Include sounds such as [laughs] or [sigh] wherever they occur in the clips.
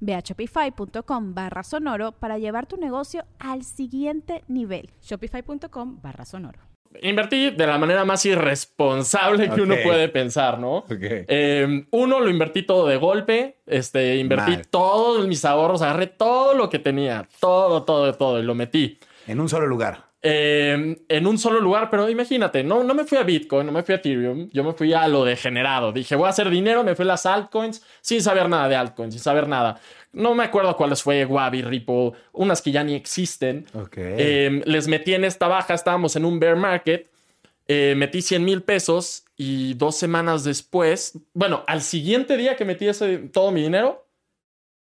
Ve a shopify.com barra sonoro para llevar tu negocio al siguiente nivel. Shopify.com barra sonoro. Invertí de la manera más irresponsable que uno puede pensar, ¿no? Em, uno, lo invertí todo de golpe. Este, invertí todos mis ahorros, agarré todo lo que tenía, todo, todo, todo, y lo metí. En un solo lugar. Em, en un solo lugar, pero imagínate, no, no me fui a Bitcoin, no me fui a Ethereum, yo me fui a lo degenerado. Dije, voy a hacer dinero, me fui a las altcoins sin saber nada de altcoins, sin saber nada. No me acuerdo cuáles fue, Wabi, Ripple, unas que ya ni existen. Em, les metí en esta baja, estábamos en un bear market, eh, metí 100 mil pesos y dos semanas después, bueno, al siguiente día que metí ese, todo mi dinero,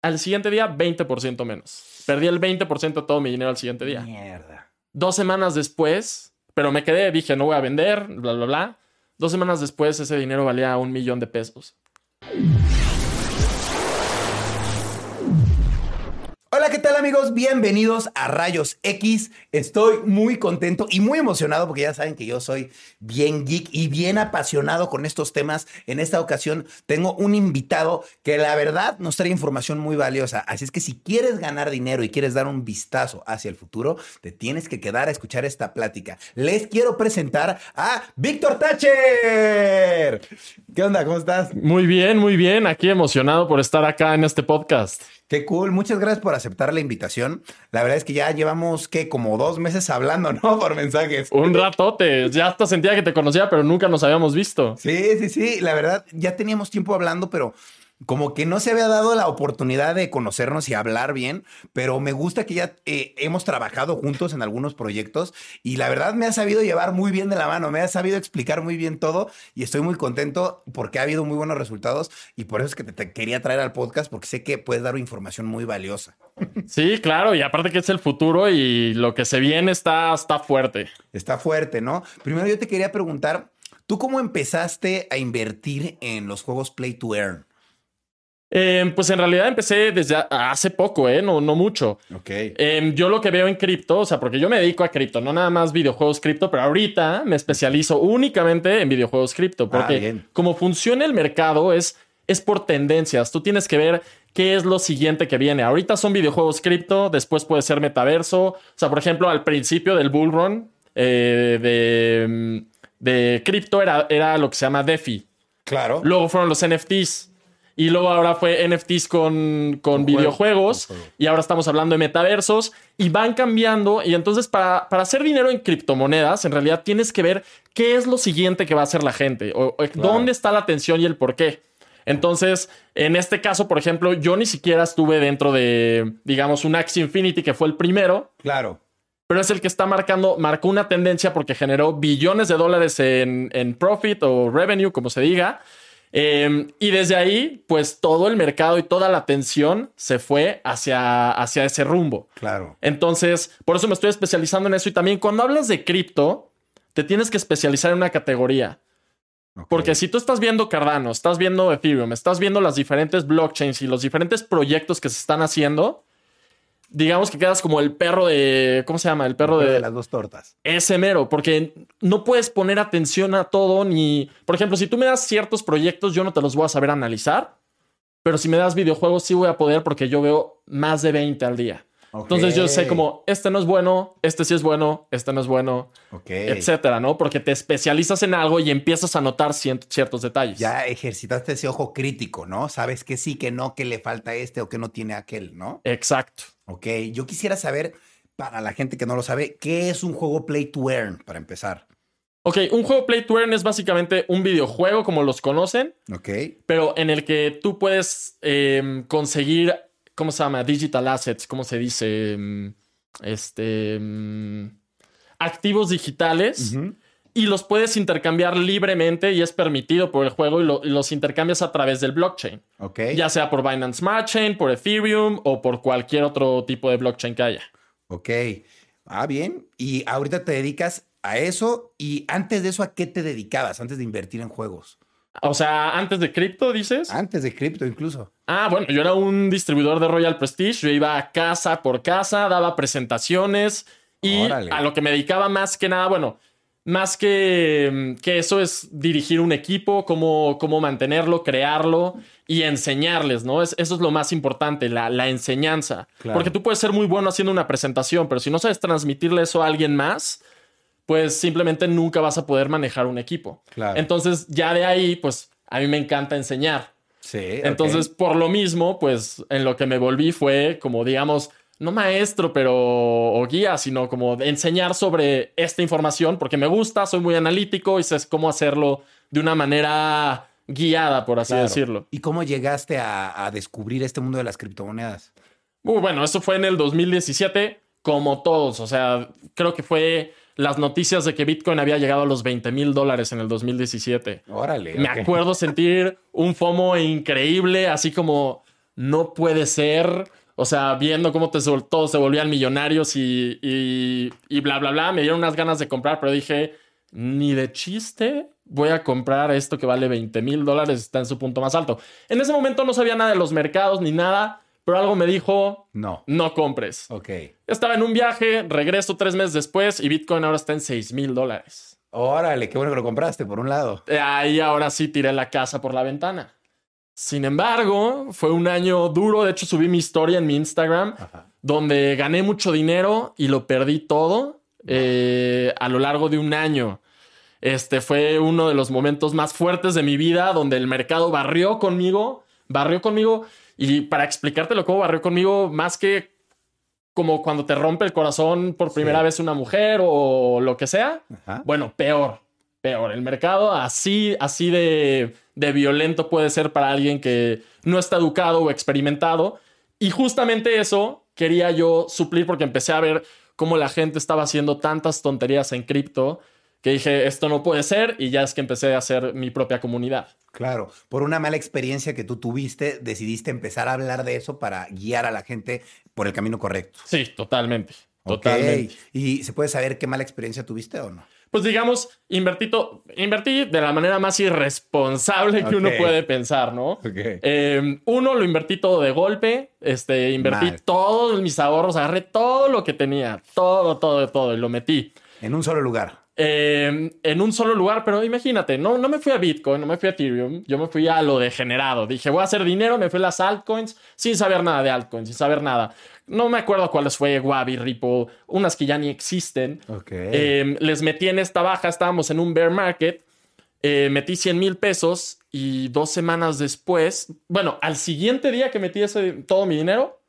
al siguiente día 20% menos. Perdí el 20% de todo mi dinero al siguiente día. Mierda. Dos semanas después, pero me quedé, dije, no voy a vender, bla, bla, bla. Dos semanas después, ese dinero valía un millón de pesos. Hola, ¿qué tal amigos? Bienvenidos a Rayos X. Estoy muy contento y muy emocionado porque ya saben que yo soy bien geek y bien apasionado con estos temas. En esta ocasión tengo un invitado que la verdad nos trae información muy valiosa. Así es que si quieres ganar dinero y quieres dar un vistazo hacia el futuro, te tienes que quedar a escuchar esta plática. Les quiero presentar a Víctor Thatcher. ¿Qué onda? ¿Cómo estás? Muy bien, muy bien. Aquí emocionado por estar acá en este podcast. Qué cool. Muchas gracias por aceptar la invitación. La verdad es que ya llevamos, que Como dos meses hablando, ¿no? [laughs] Por mensajes. Un ratote. Ya hasta sentía que te conocía, pero nunca nos habíamos visto. Sí, sí, sí. La verdad, ya teníamos tiempo hablando, pero como que no se había dado la oportunidad de conocernos y hablar bien, pero me gusta que ya eh, hemos trabajado juntos en algunos proyectos y la verdad me ha sabido llevar muy bien de la mano, me ha sabido explicar muy bien todo y estoy muy contento porque ha habido muy buenos resultados y por eso es que te, quería traer al podcast porque sé que puedes dar información muy valiosa. [laughs] Sí, claro, y aparte que es el futuro y lo que se viene está, está fuerte. Está fuerte, ¿no? Primero yo te quería preguntar, ¿tú cómo empezaste a invertir en los juegos Play to Earn? Em, pues en realidad empecé desde hace poco, ¿eh? No, no mucho. Ok. Em, yo lo que veo en cripto, o sea, porque yo me dedico a cripto, no nada más videojuegos cripto, pero ahorita me especializo únicamente en videojuegos cripto, porque ah, como funciona el mercado es, es por tendencias. Tú tienes que ver qué es lo siguiente que viene. Ahorita son videojuegos cripto, después puede ser metaverso. O sea, por ejemplo, al principio del bull run eh, de, de cripto era, era lo que se llama DeFi. Claro. Luego fueron los NFTs. Y luego ahora fue NFTs con, con videojuegos. y ahora estamos hablando de metaversos. Y van cambiando. Y entonces, para, para hacer dinero en criptomonedas, en realidad tienes que ver qué es lo siguiente que va a hacer la gente. O, dónde está la atención y el por qué. Entonces, en este caso, por ejemplo, yo ni siquiera estuve dentro de, digamos, un Axie Infinity, que fue el primero. Claro. Pero es el que está marcando, marcó una tendencia porque generó billones de dólares en, en profit o revenue, como se diga. Em, y desde ahí, pues todo el mercado y toda la atención se fue hacia, hacia ese rumbo. Claro. Entonces, por eso me estoy especializando en eso. Y también cuando hablas de cripto, te tienes que especializar en una categoría. Porque si tú estás viendo Cardano, estás viendo Ethereum, estás viendo las diferentes blockchains y los diferentes proyectos que se están haciendo, digamos que quedas como el perro de. ¿Cómo se llama? El perro, de, las dos tortas. Ese mero, porque no puedes poner atención a todo ni. Por ejemplo, si tú me das ciertos proyectos, yo no te los voy a saber analizar. Pero si me das videojuegos, sí voy a poder porque yo veo más de 20 al día. Entonces yo sé como, este no es bueno, este sí es bueno, este no es bueno, etcétera, ¿no? Porque te especializas en algo y empiezas a notar ciertos detalles. Ya ejercitaste ese ojo crítico, ¿no? Sabes que sí, que no, que le falta este o que no tiene aquel, ¿no? Exacto. Ok, yo quisiera saber, para la gente que no lo sabe, ¿qué es un juego Play to Earn, para empezar? Ok, un juego Play to Earn es básicamente un videojuego como los conocen, Ok. pero en el que tú puedes em, conseguir, ¿cómo se llama? Digital assets, ¿cómo se dice? Em, Este. em, activos digitales y los puedes intercambiar libremente y es permitido por el juego y, lo- y los intercambias a través del blockchain. Ok. Ya sea por Binance Smart Chain, por Ethereum o por cualquier otro tipo de blockchain que haya. Ok. Ah, bien. Y ahorita te dedicas a eso. Y antes de eso, ¿a qué te dedicabas? Antes de invertir en juegos. O sea, antes de cripto, dices. Antes de cripto, incluso. Ah, bueno, yo era un distribuidor de Royal Prestige. Yo iba casa por casa, daba presentaciones y Órale. a lo que me dedicaba más que nada, bueno, más que, que eso es dirigir un equipo, cómo, cómo mantenerlo, crearlo y enseñarles, ¿no? Es- eso es lo más importante, la, la enseñanza. Claro. Porque tú puedes ser muy bueno haciendo una presentación, pero si no sabes transmitirle eso a alguien más, pues simplemente nunca vas a poder manejar un equipo. Claro. Entonces, ya de ahí, pues a mí me encanta enseñar. Sí. Entonces, por lo mismo, pues en lo que me volví fue como, digamos, no maestro, pero o guía, sino como de enseñar sobre esta información porque me gusta, soy muy analítico y sé cómo hacerlo de una manera guiada, por así Claro. decirlo. ¿Y cómo llegaste a, a descubrir este mundo de las criptomonedas? Muy bueno, eso fue en el 2017, como todos. O sea, creo que fue las noticias de que Bitcoin había llegado a los 20 mil dólares en el 2017. Órale. Me acuerdo sentir un FOMO increíble, así como no puede ser. O sea, viendo cómo te sol- todos se volvían millonarios y, y, y bla, bla, bla. Me dieron unas ganas de comprar, pero dije, ni de chiste voy a comprar esto que vale 20 mil dólares, está en su punto más alto. En ese momento no sabía nada de los mercados ni nada, pero algo me dijo, No. no compres. Ok. Estaba en un viaje, regreso tres meses después y Bitcoin ahora está en 6 mil dólares. Órale, qué bueno que lo compraste, por un lado. Eh, Ahí ahora sí tiré la casa por la ventana. Sin embargo, fue un año duro. De hecho, subí mi historia en mi Instagram, Ajá. donde gané mucho dinero y lo perdí todo eh, a lo largo de un año. Este fue uno de los momentos más fuertes de mi vida, donde el mercado barrió conmigo, barrió conmigo. Y para explicártelo cómo barrió conmigo, más que como cuando te rompe el corazón por primera Sí. vez una mujer o lo que sea, Ajá. bueno, peor, peor. El mercado así, así de, de violento puede ser para alguien que no está educado o experimentado. Y justamente eso quería yo suplir porque empecé a ver cómo la gente estaba haciendo tantas tonterías en cripto que dije, esto no puede ser y ya es que empecé a hacer mi propia comunidad. Claro, por una mala experiencia que tú tuviste, decidiste empezar a hablar de eso para guiar a la gente por el camino correcto. Sí, totalmente. Totalmente. ¿Y se puede saber qué mala experiencia tuviste o no? Pues digamos, invertí, to- invertí de la manera más irresponsable que uno puede pensar, ¿no? Eh, uno, lo invertí todo de golpe. Este, invertí Mal. todos mis ahorros, agarré todo lo que tenía, todo, todo, todo, y lo metí. En un solo lugar. Eh, en un solo lugar, pero imagínate, no, no me fui a Bitcoin, no me fui a Ethereum, yo me fui a lo degenerado. Dije, voy a hacer dinero, me fui a las altcoins sin saber nada de altcoins, sin saber nada. No me acuerdo cuáles fue, Wabi, Ripple, unas que ya ni existen. Ok. Eh, les metí en esta baja, estábamos en un bear market, eh, metí 100 mil pesos y dos semanas después, bueno, al siguiente día que metí ese, todo mi dinero,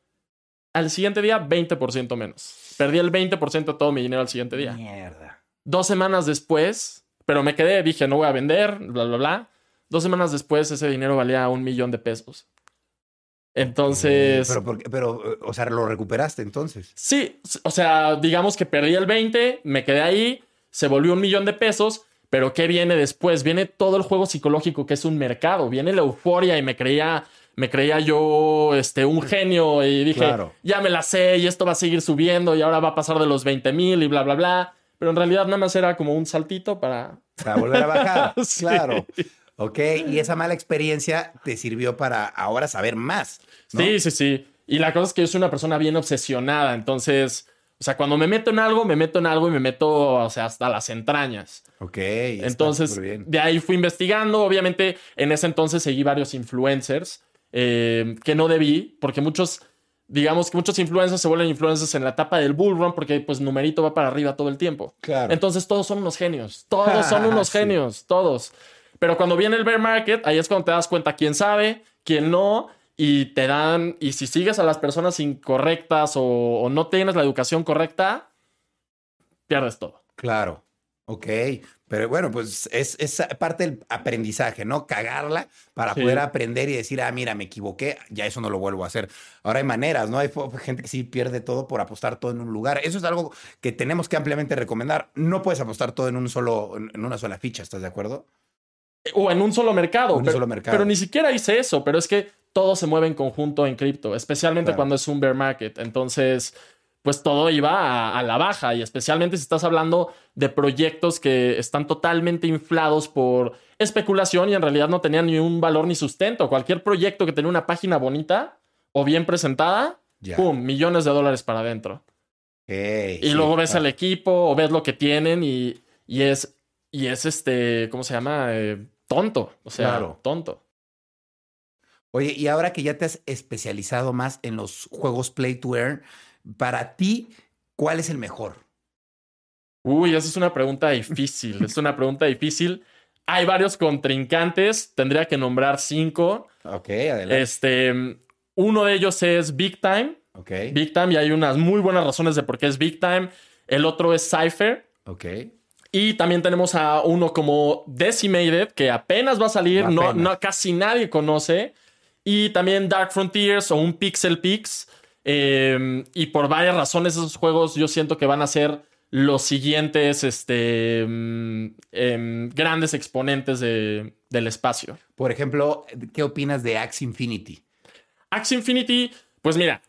al siguiente día 20% menos. Perdí el 20% de todo mi dinero al siguiente día. Mierda. Dos semanas después, pero me quedé, dije, no voy a vender, bla, bla, bla. Dos semanas después ese dinero valía un millón de pesos. Entonces... Pero, por qué- pero, eh, o sea, lo recuperaste entonces. Sí, o sea, digamos que perdí el 20, me quedé ahí, se volvió un millón de pesos, pero ¿qué viene después? Viene todo el juego psicológico que es un mercado, viene la euforia y me creía, me creía yo este, un genio y dije, Claro. ya me la sé y esto va a seguir subiendo y ahora va a pasar de los 20 mil y bla, bla, bla. Pero en realidad nada más era como un saltito para... Para volver a bajar. [laughs] Sí. Claro. Ok. Y esa mala experiencia te sirvió para ahora saber más. ¿no? Sí, sí, sí. Y la cosa es que yo soy una persona bien obsesionada, entonces... O sea, cuando me meto en algo, me meto en algo y me meto, o sea, hasta las entrañas. Ok. Entonces, de ahí fui investigando. Obviamente, en ese entonces seguí varios influencers eh, que no debí, porque muchos, digamos que muchos influencers se vuelven influencers en la etapa del bull run, porque pues numerito va para arriba todo el tiempo. Claro. Entonces, todos son unos genios. Todos son [laughs] unos Sí. genios. Todos. Pero cuando viene el bear market, ahí es cuando te das cuenta quién sabe, quién no. Y te dan, y si sigues a las personas incorrectas o, o no tienes la educación correcta, pierdes todo. Claro. Ok, pero bueno, pues es, es parte del aprendizaje, ¿no? Cagarla para poder aprender y decir, ah, mira, me equivoqué, ya eso no lo vuelvo a hacer. Ahora hay maneras, ¿no? Hay gente que sí pierde todo por apostar todo en un lugar. Eso es algo que tenemos que ampliamente recomendar. No puedes apostar todo en un solo, en una sola ficha, ¿estás de acuerdo? O en un solo mercado. En un pero, solo mercado. pero ni siquiera hice eso, pero es que todo se mueve en conjunto en cripto, especialmente Claro. cuando es un bear market. Entonces, pues todo iba a, a la baja y especialmente si estás hablando de proyectos que están totalmente inflados por especulación y en realidad no tenían ni un valor ni sustento. Cualquier proyecto que tenía una página bonita o bien presentada. ¡pum! Millones de dólares para adentro. Y sí, luego ves al equipo o ves lo que tienen y, y es, y es este, ¿cómo se llama? Eh, tonto. O sea, Claro. tonto. Oye, y ahora que ya te has especializado más en los juegos Play to Earn, para ti, ¿cuál es el mejor? Uy, esa es una pregunta difícil. es una pregunta difícil. Hay varios contrincantes. Tendría que nombrar cinco. Ok, adelante. Este, uno de ellos es Big Time. ok, Big Time, y hay unas muy buenas razones de por qué es Big Time. El otro es Cypher. ok. Y también tenemos a uno como Decimated, que apenas va a salir, no, casi nadie conoce. Y también Dark Frontiers o un Pixel Pix. Eh, y por varias razones, esos juegos yo siento que van a ser los siguientes este, mm, em, grandes exponentes de- del espacio. Por ejemplo, ¿qué opinas de Axe Infinity? Axie Infinity, pues mira,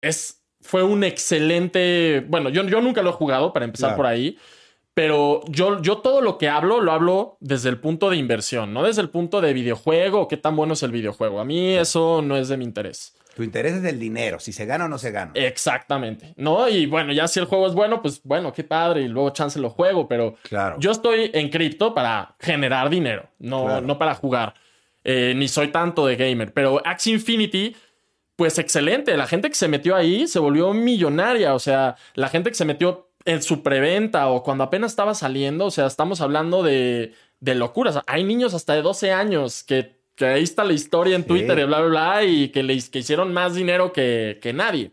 es, fue un excelente. Bueno, yo, yo nunca lo he jugado para empezar Claro. por ahí, pero yo, yo todo lo que hablo lo hablo desde el punto de inversión, no desde el punto de videojuego qué tan bueno es el videojuego. A mí eso no es de mi interés. Tu interés es el dinero, si se gana o no se gana. Exactamente, ¿no? Y bueno, ya si el juego es bueno, pues bueno, qué padre, y luego chance lo juego, pero claro. yo estoy en cripto para generar dinero, no, Claro. no para jugar. Eh, ni soy tanto de gamer, pero Axie Infinity, pues excelente. La gente que se metió ahí se volvió millonaria. O sea, la gente que se metió en su preventa o cuando apenas estaba saliendo, o sea, estamos hablando de, de locuras. Hay niños hasta de 12 años que, que ahí está la historia en Sí. Twitter y bla, bla, bla, y que, le, que hicieron más dinero que, que nadie.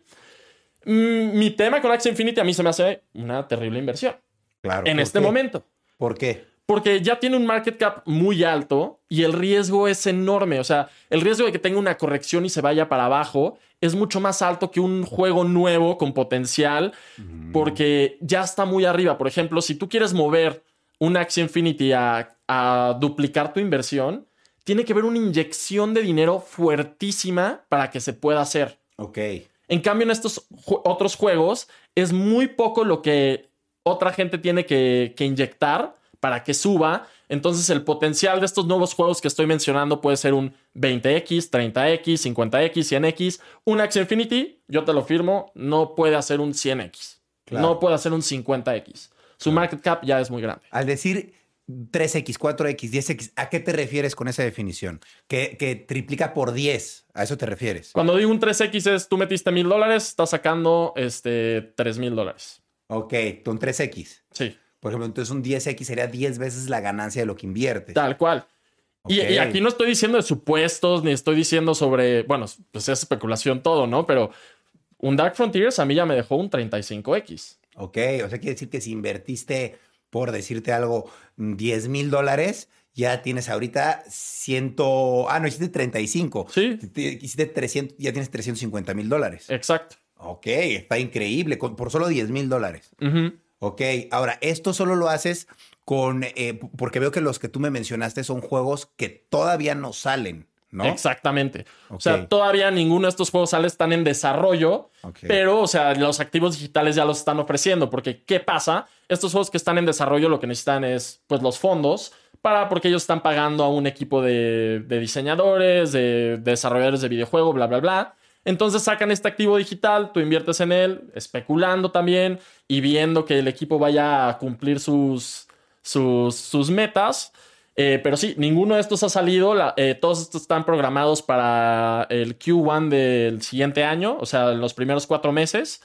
Mm, mi tema con Axie Infinity a mí se me hace una terrible inversión claro. en ¿Por este qué? momento. ¿Por qué? Porque ya tiene un market cap muy alto y el riesgo es enorme. O sea, el riesgo de que tenga una corrección y se vaya para abajo es mucho más alto que un juego nuevo con potencial porque ya está muy arriba. Por ejemplo, si tú quieres mover un Axie Infinity a, a duplicar tu inversión, tiene que haber una inyección de dinero fuertísima para que se pueda hacer. Ok. En cambio, en estos ju- otros juegos es muy poco lo que otra gente tiene que, que inyectar para que suba. Entonces, el potencial de estos nuevos juegos que estoy mencionando puede ser un 20x, 30x, 50x, 100x. Un Axie Infinity, yo te lo firmo, no puede hacer un 100x. Claro. No puede hacer un 50x. Su market cap ya es muy grande. Al decir 3X, 4X, 10X, ¿a qué te refieres con esa definición? Que, que triplica por 10, ¿a eso te refieres? Cuando digo un 3x es tú metiste mil dólares, estás sacando este, 3 mil dólares. Ok, con 3X. Sí. Por ejemplo, entonces un 10X sería 10 veces la ganancia de lo que inviertes. Tal cual. Y, Ok. y aquí no estoy diciendo de supuestos, ni estoy diciendo sobre, bueno, pues es especulación todo, ¿no? Pero un Dark Frontiers a mí ya me dejó un 35X. Ok, o sea, quiere decir que si invertiste, por decirte algo, 10 mil dólares, ya tienes ahorita 100... Ah, no, hiciste 35. Sí. Te- Hiciste 300, ya tienes 350 mil dólares. Exacto. Ok, está increíble, con- por solo 10 mil dólares. Ok, ahora, esto solo lo haces con, eh, porque veo que los que tú me mencionaste son juegos que todavía no salen, ¿no? Exactamente. O sea, todavía ninguno de estos juegos sale, están en desarrollo, pero, o sea, los activos digitales ya los están ofreciendo, porque ¿qué pasa? Estos juegos que están en desarrollo lo que necesitan es, pues, los fondos para, porque ellos están pagando a un equipo de, de diseñadores, de, de desarrolladores de videojuego, bla, bla, bla. Entonces sacan este activo digital, tú inviertes en él, especulando también y viendo que el equipo vaya a cumplir sus, sus, sus metas. Eh, pero sí, ninguno de estos ha salido. la- eh, todos estos están programados para el Q1 del siguiente año, o sea, los primeros cuatro meses.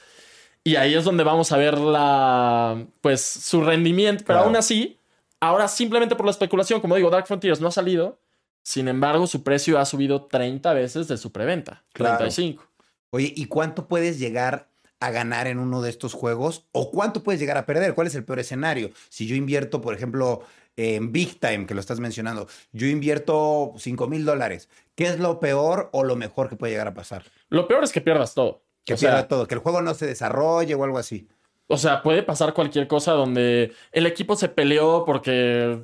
Y ahí es donde vamos a ver la, pues, su rendimiento. Pero Claro. aún así, ahora simplemente por la especulación, como digo, Dark Frontiers no ha salido. Sin embargo, su precio ha subido 30 veces de su preventa. Claro. 35. Oye, ¿y cuánto puedes llegar a ganar en uno de estos juegos? ¿O cuánto puedes llegar a perder? ¿Cuál es el peor escenario? Si yo invierto, por ejemplo, en Big Time, que lo estás mencionando, yo invierto 5 mil dólares. ¿Qué es lo peor o lo mejor que puede llegar a pasar? Lo peor es que pierdas todo. Que O sea, pierda todo, que el juego no se desarrolle o algo así. O sea, puede pasar cualquier cosa donde el equipo se peleó porque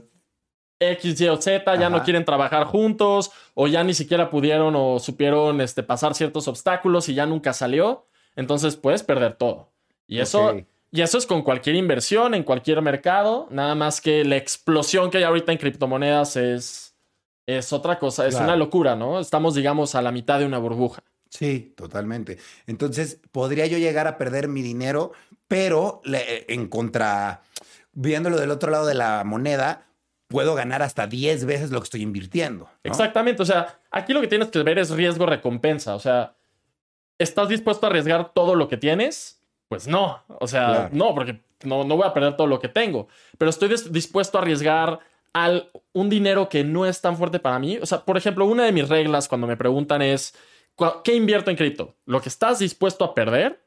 X, Y o Z ya Ajá. no quieren trabajar juntos o ya ni siquiera pudieron o supieron este, pasar ciertos obstáculos y ya nunca salió. Entonces puedes perder todo. Y eso. Y eso es con cualquier inversión en cualquier mercado. Nada más que la explosión que hay ahorita en criptomonedas es, es otra cosa. Es Claro. una locura, ¿no? Estamos, digamos, a la mitad de una burbuja. Sí, totalmente. Entonces, podría yo llegar a perder mi dinero, pero le- en contra, viéndolo del otro lado de la moneda, puedo ganar hasta 10 veces lo que estoy invirtiendo. ¿no? Exactamente, o sea, aquí lo que tienes que ver es riesgo-recompensa, o sea, ¿estás dispuesto a arriesgar todo lo que tienes? Pues no, o sea, Claro. no, porque no, no voy a perder todo lo que tengo, pero estoy dis- dispuesto a arriesgar al, un dinero que no es tan fuerte para mí. O sea, por ejemplo, una de mis reglas cuando me preguntan es, "¿Cu- ¿qué invierto en cripto? Lo que estás dispuesto a perder,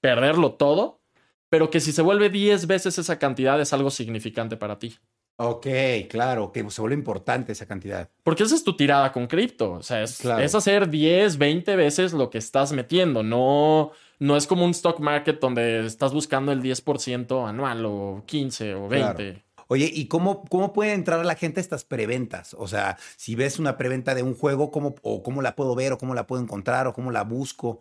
perderlo todo, pero que si se vuelve 10 veces esa cantidad es algo significante para ti. Ok, claro, que se vuelve importante esa cantidad. Porque esa es tu tirada con cripto. O sea, es, Claro. es hacer 10, 20 veces lo que estás metiendo. No, no es como un stock market donde estás buscando el 10% anual o 15 o 20. Claro. Oye, ¿y cómo, cómo puede entrar la gente a estas preventas? O sea, si ves una preventa de un juego, ¿cómo, o cómo la puedo ver, o cómo la puedo encontrar, o cómo la busco?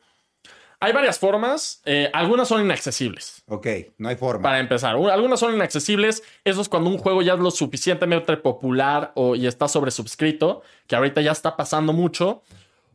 Hay varias formas. eh, algunas son inaccesibles. Ok, no hay forma. Para empezar, Un- algunas son inaccesibles. Eso es cuando un juego ya es lo suficientemente popular o, y está sobresubscrito, que ahorita ya está pasando mucho.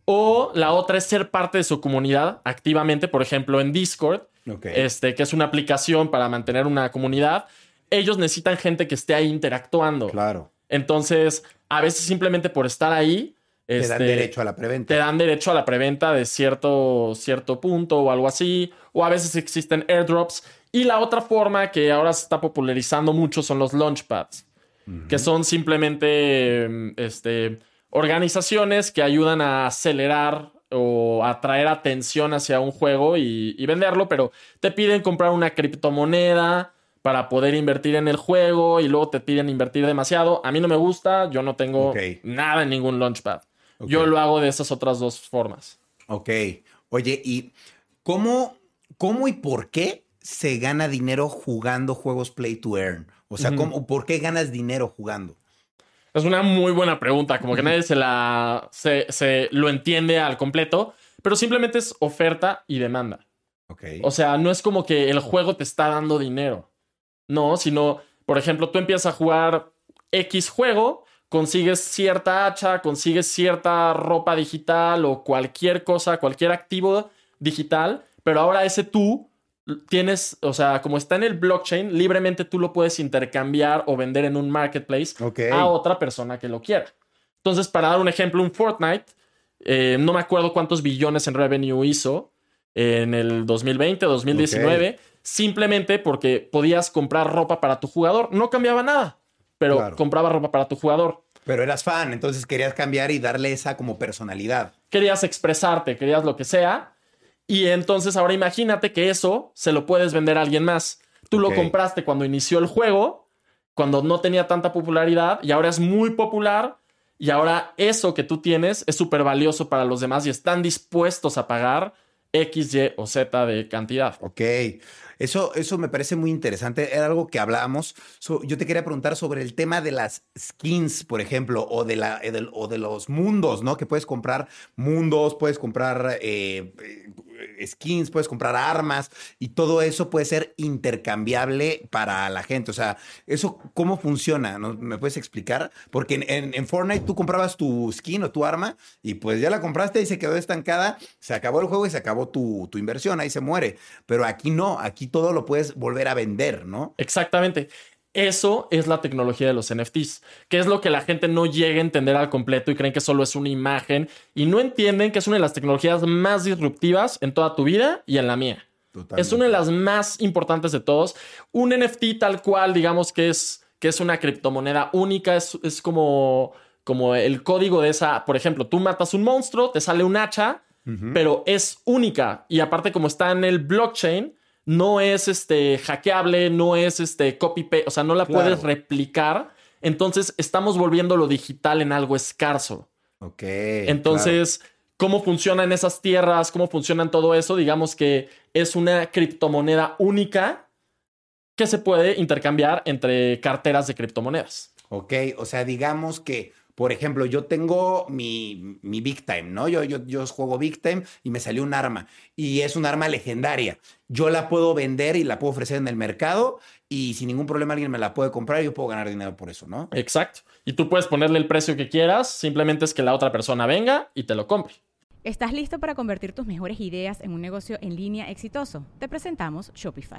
O la otra es ser parte de su comunidad activamente, por ejemplo, en Discord. Este, que es una aplicación para mantener una comunidad, ellos necesitan gente que esté ahí interactuando. Claro. Entonces, a veces simplemente por estar ahí, Te dan este, derecho a la preventa. te dan derecho a la preventa de cierto, cierto punto o algo así, o a veces existen airdrops. Y la otra forma que ahora se está popularizando mucho son los launchpads, que son simplemente este, organizaciones que ayudan a acelerar o atraer atención hacia un juego y, y venderlo, pero te piden comprar una criptomoneda para poder invertir en el juego y luego te piden invertir demasiado. A mí no me gusta, yo no tengo nada en ningún launchpad. Yo lo hago de esas otras dos formas. Ok. Oye, ¿y cómo, cómo y por qué se gana dinero jugando juegos Play to Earn? O sea. ¿cómo, ¿por qué ganas dinero jugando? Es una muy buena pregunta, como que nadie se la se, se lo entiende al completo, pero simplemente es oferta y demanda. Ok. O sea, no es como que el juego te está dando dinero. No, sino, por ejemplo, tú empiezas a jugar X juego, consigues cierta hacha, consigues cierta ropa digital o cualquier cosa, cualquier activo digital, pero ahora ese tú tienes, o sea, como está en el blockchain, libremente tú lo puedes intercambiar o vender en un marketplace a otra persona que lo quiera. Entonces, para dar un ejemplo, un Fortnite, eh, no me acuerdo cuántos billones en revenue hizo en el 2020 o 2019, simplemente porque podías comprar ropa para tu jugador. No cambiaba nada, pero Claro. compraba ropa para tu jugador. Pero eras fan, entonces querías cambiar y darle esa como personalidad. Querías expresarte, querías lo que sea. Y entonces ahora imagínate que eso se lo puedes vender a alguien más. Tú lo compraste cuando inició el juego, cuando no tenía tanta popularidad y ahora es muy popular. Y ahora eso que tú tienes es súper valioso para los demás y están dispuestos a pagar X, Y o Z de cantidad. Ok. Eso, eso me parece muy interesante. Era algo que hablábamos. So, yo te quería preguntar sobre el tema de las skins, por ejemplo, o de, la, eh, o de los mundos, ¿no? Que puedes comprar mundos, puedes comprar eh, skins, puedes comprar armas y todo eso puede ser intercambiable para la gente. O sea, ¿eso cómo funciona? ¿No? ¿Me puedes explicar? Porque en, en- en Fortnite tú comprabas tu skin o tu arma y pues ya la compraste y se quedó estancada, se acabó el juego y se acabó tu, tu inversión, ahí se muere. Pero aquí no, aquí todo lo puedes volver a vender, ¿no? Exactamente. Eso es la tecnología de los NFTs, que es lo que la gente no llega a entender al completo y creen que solo es una imagen y no entienden que es una de las tecnologías más disruptivas en toda tu vida y en la mía. Es una de las más importantes de todos. Un NFT tal cual, digamos que es, que es una criptomoneda única, es, es como, como el código de esa. Por ejemplo, tú matas un monstruo, te sale un hacha, pero es única. Y aparte, como está en el blockchain, no es este hackeable, no es este copy paste, o sea, no la Claro. puedes replicar. Entonces, estamos volviendo lo digital en algo escaso. Ok. Entonces, ¿cómo funcionan esas tierras? ¿Cómo funcionan todo eso? Digamos que es una criptomoneda única que se puede intercambiar entre carteras de criptomonedas. claro. Ok, o sea, digamos que, por ejemplo, yo tengo mi, mi Big Time, ¿no? Yo, yo, yo juego Big Time y me salió un arma y es un arma legendaria. Yo la puedo vender y la puedo ofrecer en el mercado y sin ningún problema alguien me la puede comprar y yo puedo ganar dinero por eso, ¿no? Exacto. Y tú puedes ponerle el precio que quieras, simplemente es que la otra persona venga y te lo compre. ¿Estás listo para convertir tus mejores ideas en un negocio en línea exitoso? Te presentamos Shopify.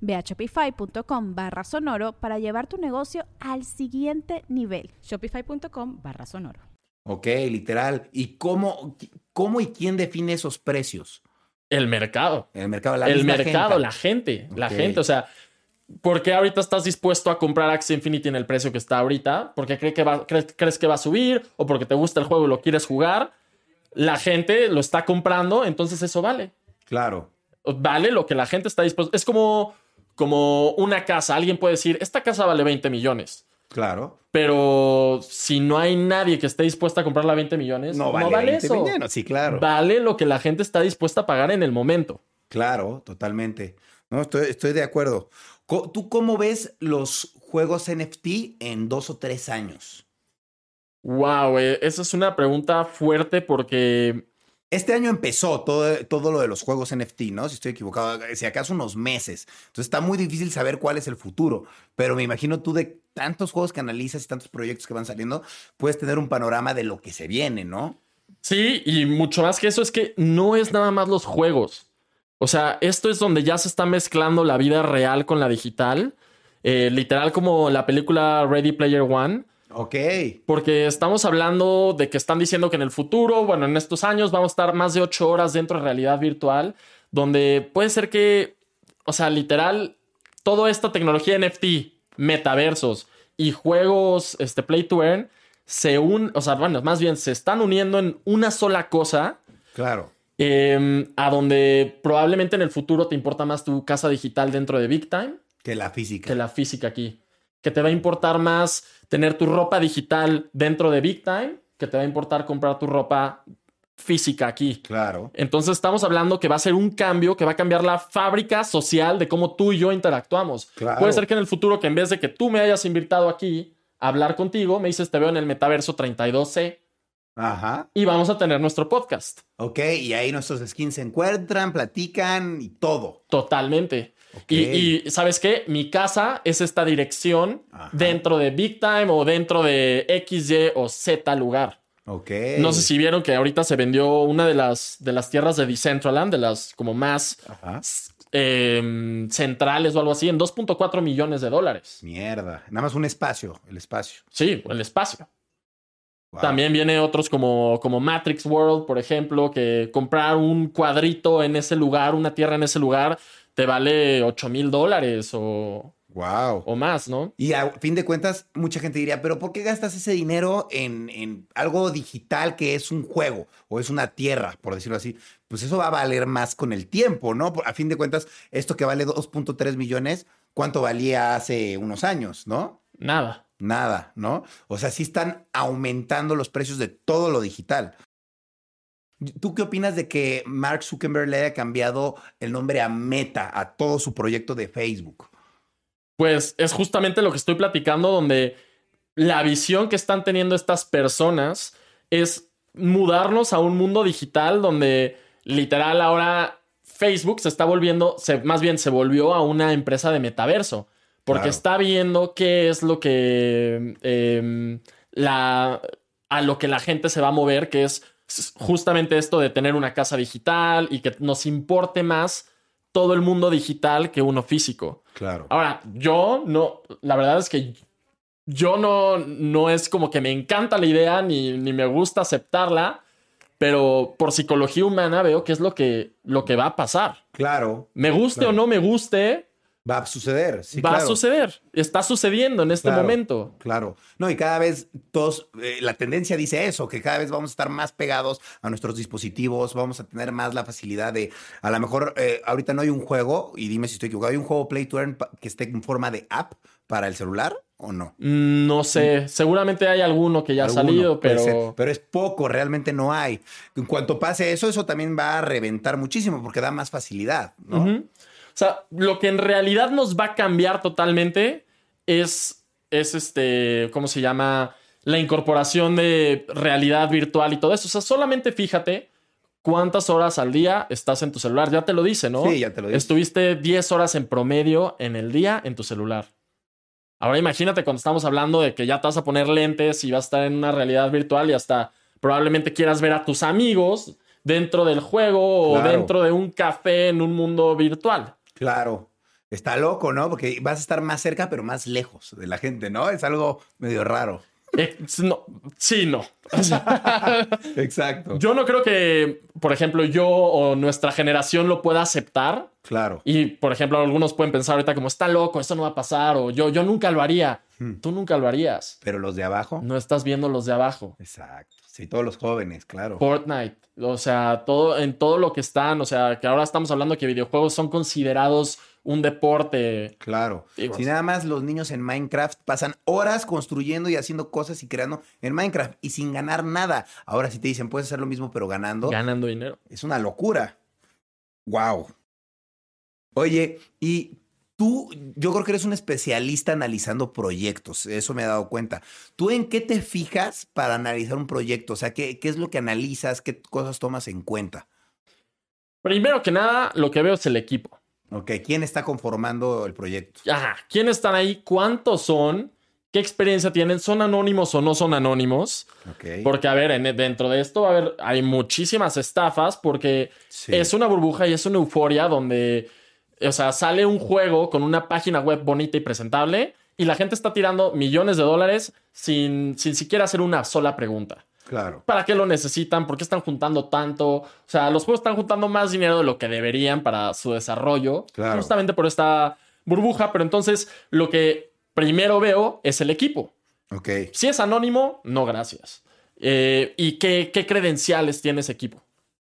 Ve a shopify.com barra sonoro para llevar tu negocio al siguiente nivel. Shopify.com barra sonoro. Ok, literal. ¿Y cómo, cómo y quién define esos precios? El mercado. El mercado, la el misma mercado, gente. la gente, la Ok. gente. O sea, ¿por qué ahorita estás dispuesto a comprar Axie Infinity en el precio que está ahorita? ¿Porque cree que va, crees, crees que va a subir? ¿O porque te gusta el juego y lo quieres jugar? La gente lo está comprando, entonces eso vale. Claro. Vale lo que la gente está dispuesta. Es como, como una casa. Alguien puede decir, esta casa vale 20 millones. Claro. Pero si no hay nadie que esté dispuesta a comprarla a 20 millones, No no vale, vale, 20 eso. millones, sí, claro. Vale lo que la gente está dispuesta a pagar en el momento. Claro, totalmente. No, estoy, estoy de acuerdo. ¿Tú cómo ves los juegos NFT en dos o tres años? Wow, eh, esa es una pregunta fuerte porque Este año empezó todo, todo lo de los juegos NFT, ¿no? Si estoy equivocado, si acaso unos meses. Entonces está muy difícil saber cuál es el futuro. Pero me imagino tú de tantos juegos que analizas y tantos proyectos que van saliendo, puedes tener un panorama de lo que se viene, ¿no? sí, y mucho más que eso es que no es nada más los juegos. O sea, esto es donde ya se está mezclando la vida real con la digital. Eh, literal como la película Ready Player One. Ok. Porque estamos hablando de que están diciendo que en el futuro, bueno, en estos años vamos a estar más de ocho horas dentro de realidad virtual, donde puede ser que, o sea, literal, toda esta tecnología NFT, metaversos y juegos este, play to earn se unen, o sea, bueno, más bien se están uniendo en una sola cosa. Claro. eh, a donde probablemente en el futuro te importa más tu casa digital dentro de Big Time Que la física. que la física aquí. Que te va a importar más tener tu ropa digital dentro de Big Time, que te va a importar comprar tu ropa física aquí. Claro. Entonces estamos hablando que va a ser un cambio que va a cambiar la fábrica social de cómo tú y yo interactuamos. Claro. Puede ser que en el futuro que en vez de que tú me hayas invitado aquí a hablar contigo, me dices te veo en el metaverso 32C Ajá. y vamos a tener nuestro podcast. Ok, y ahí nuestros skins se encuentran, platican y todo. Totalmente. Y, y, ¿sabes qué? Mi casa es esta dirección Ajá. dentro de Big Time o dentro de X, Y o Z lugar. Ok. No sé si vieron que ahorita se vendió una de las, de las tierras de Decentraland, de las como más Ajá. eh, centrales o algo así, en 2.4 millones de dólares. Mierda. Nada más un espacio, el espacio. Sí, el espacio. Wow. También viene otros como, como Matrix World, por ejemplo, que comprar un cuadrito en ese lugar, una tierra en ese lugar, te vale 8 mil dólares o, Wow. o más, ¿no? Y a fin de cuentas, mucha gente diría, pero ¿por qué gastas ese dinero en, en algo digital que es un juego o es una tierra, por decirlo así? Pues eso va a valer más con el tiempo, ¿no? A fin de cuentas, esto que vale 2.3 millones, ¿cuánto valía hace unos años, no? Nada. Nada, ¿no? O sea, sí están aumentando los precios de todo lo digital. ¿Tú qué opinas de que Mark Zuckerberg le haya cambiado el nombre a Meta, a todo su proyecto de Facebook? Pues es justamente lo que estoy platicando, donde la visión que están teniendo estas personas es mudarnos a un mundo digital donde literal ahora Facebook se está volviendo, se, más bien se volvió a una empresa de metaverso, porque Claro. está viendo qué es lo que em, la, a lo que la gente se va a mover, que es justamente esto de tener una casa digital y que nos importe más todo el mundo digital que uno físico. Claro. Ahora, yo no, la verdad es que yo no, no es como que me encanta la idea ni, ni me gusta aceptarla, pero por psicología humana veo que es lo que, lo que va a pasar. Claro. Me guste Claro. o no me guste, Va a suceder. Sí, va claro. a suceder. Está sucediendo en este Claro. momento. Claro. No, y cada vez todos, eh, la tendencia dice eso, que cada vez vamos a estar más pegados a nuestros dispositivos, vamos a tener más la facilidad de, a lo mejor, eh, ahorita no hay un juego, y dime si estoy equivocado, ¿hay un juego Play to Earn que esté en forma de app para el celular o no? Mm, No sé, seguramente hay alguno que ya ha salido, ser, pero... pero es poco, realmente no hay. En cuanto pase eso, eso también va a reventar muchísimo porque da más facilidad, ¿no? Sea, lo que en realidad nos va a cambiar totalmente es, es este, ¿cómo se llama? La incorporación de realidad virtual y todo eso. O sea, solamente fíjate cuántas horas al día estás en tu celular. Ya te lo dice, ¿no? Sí, ya te lo dice. Estuviste 10 horas en promedio en el día en tu celular. Ahora imagínate cuando estamos hablando de que ya te vas a poner lentes y vas a estar en una realidad virtual y hasta probablemente quieras ver a tus amigos dentro del juego o dentro de un café en un mundo virtual. Claro. Está loco, ¿no? Porque vas a estar más cerca, pero más lejos de la gente, ¿no? Es algo medio raro. Eh, no, sí, no. O sea, [laughs] Exacto. yo no creo que, por ejemplo, yo o nuestra generación lo pueda aceptar. Claro. Y, por ejemplo, algunos pueden pensar ahorita como, está loco, esto no va a pasar, o yo, yo nunca lo haría. Hmm. Tú nunca lo harías. Pero los de abajo. No estás viendo los de abajo. Exacto. Sí, todos los jóvenes, claro. Fortnite, o sea, todo en todo lo que están, o sea, que ahora estamos hablando que videojuegos son considerados un deporte. Claro. Si nada más los niños en Minecraft pasan horas construyendo y haciendo cosas y creando en Minecraft y sin ganar nada. Ahora si te dicen, puedes hacer lo mismo pero ganando, ganando dinero. es una locura. Wow. Oye, y tú, yo creo que eres un especialista analizando proyectos, eso me he dado cuenta. ¿Tú en qué te fijas para analizar un proyecto? O sea, ¿qué, qué es lo que analizas? ¿Qué cosas tomas en cuenta? Primero que nada, lo que veo es el equipo. Ok, ¿quién está conformando el proyecto? Ajá, ¿quiénes están ahí? ¿Cuántos son? ¿Qué experiencia tienen? ¿Son anónimos o no son anónimos? Ok. Porque, a ver, en- dentro de esto a haber, hay muchísimas estafas porque Sí. es una burbuja y es una euforia donde, o sea, sale un juego con una página web bonita y presentable y la gente está tirando millones de dólares sin, sin siquiera hacer una sola pregunta. Claro. ¿Para qué lo necesitan? ¿Por qué están juntando tanto? O sea, los juegos están juntando más dinero de lo que deberían para su desarrollo. Claro. Justamente por esta burbuja. Pero entonces, lo que primero veo es el equipo. Ok. Si es anónimo, no gracias. Eh, ¿Y qué, qué credenciales tiene ese equipo?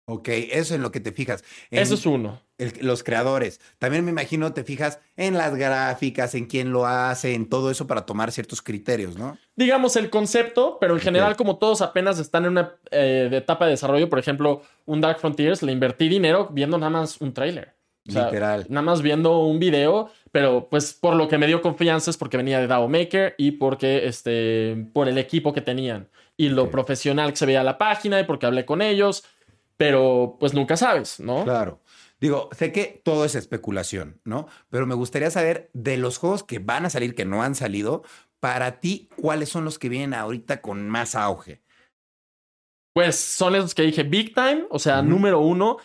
Ok, eso en lo que te fijas. En Eso es uno. el- los creadores. También me imagino te fijas en las gráficas, en quién lo hace, en todo eso para tomar ciertos criterios, ¿no? digamos, el concepto, pero en general, como todos apenas están en una eh, etapa de desarrollo, por ejemplo, un Dark Frontiers, le invertí dinero viendo nada más un tráiler. O sea, Literal. Nada más viendo un video, pero pues por lo que me dio confianza es porque venía de DAO Maker y porque, este, por el equipo que tenían y lo profesional que se veía la página y porque hablé con ellos, pero pues nunca sabes, ¿no? Claro. Digo, sé que todo es especulación, ¿no? Pero me gustaría saber de los juegos que van a salir, que no han salido, para ti, ¿cuáles son los que vienen ahorita con más auge? Pues son esos que dije Big Time, o sea, número uno.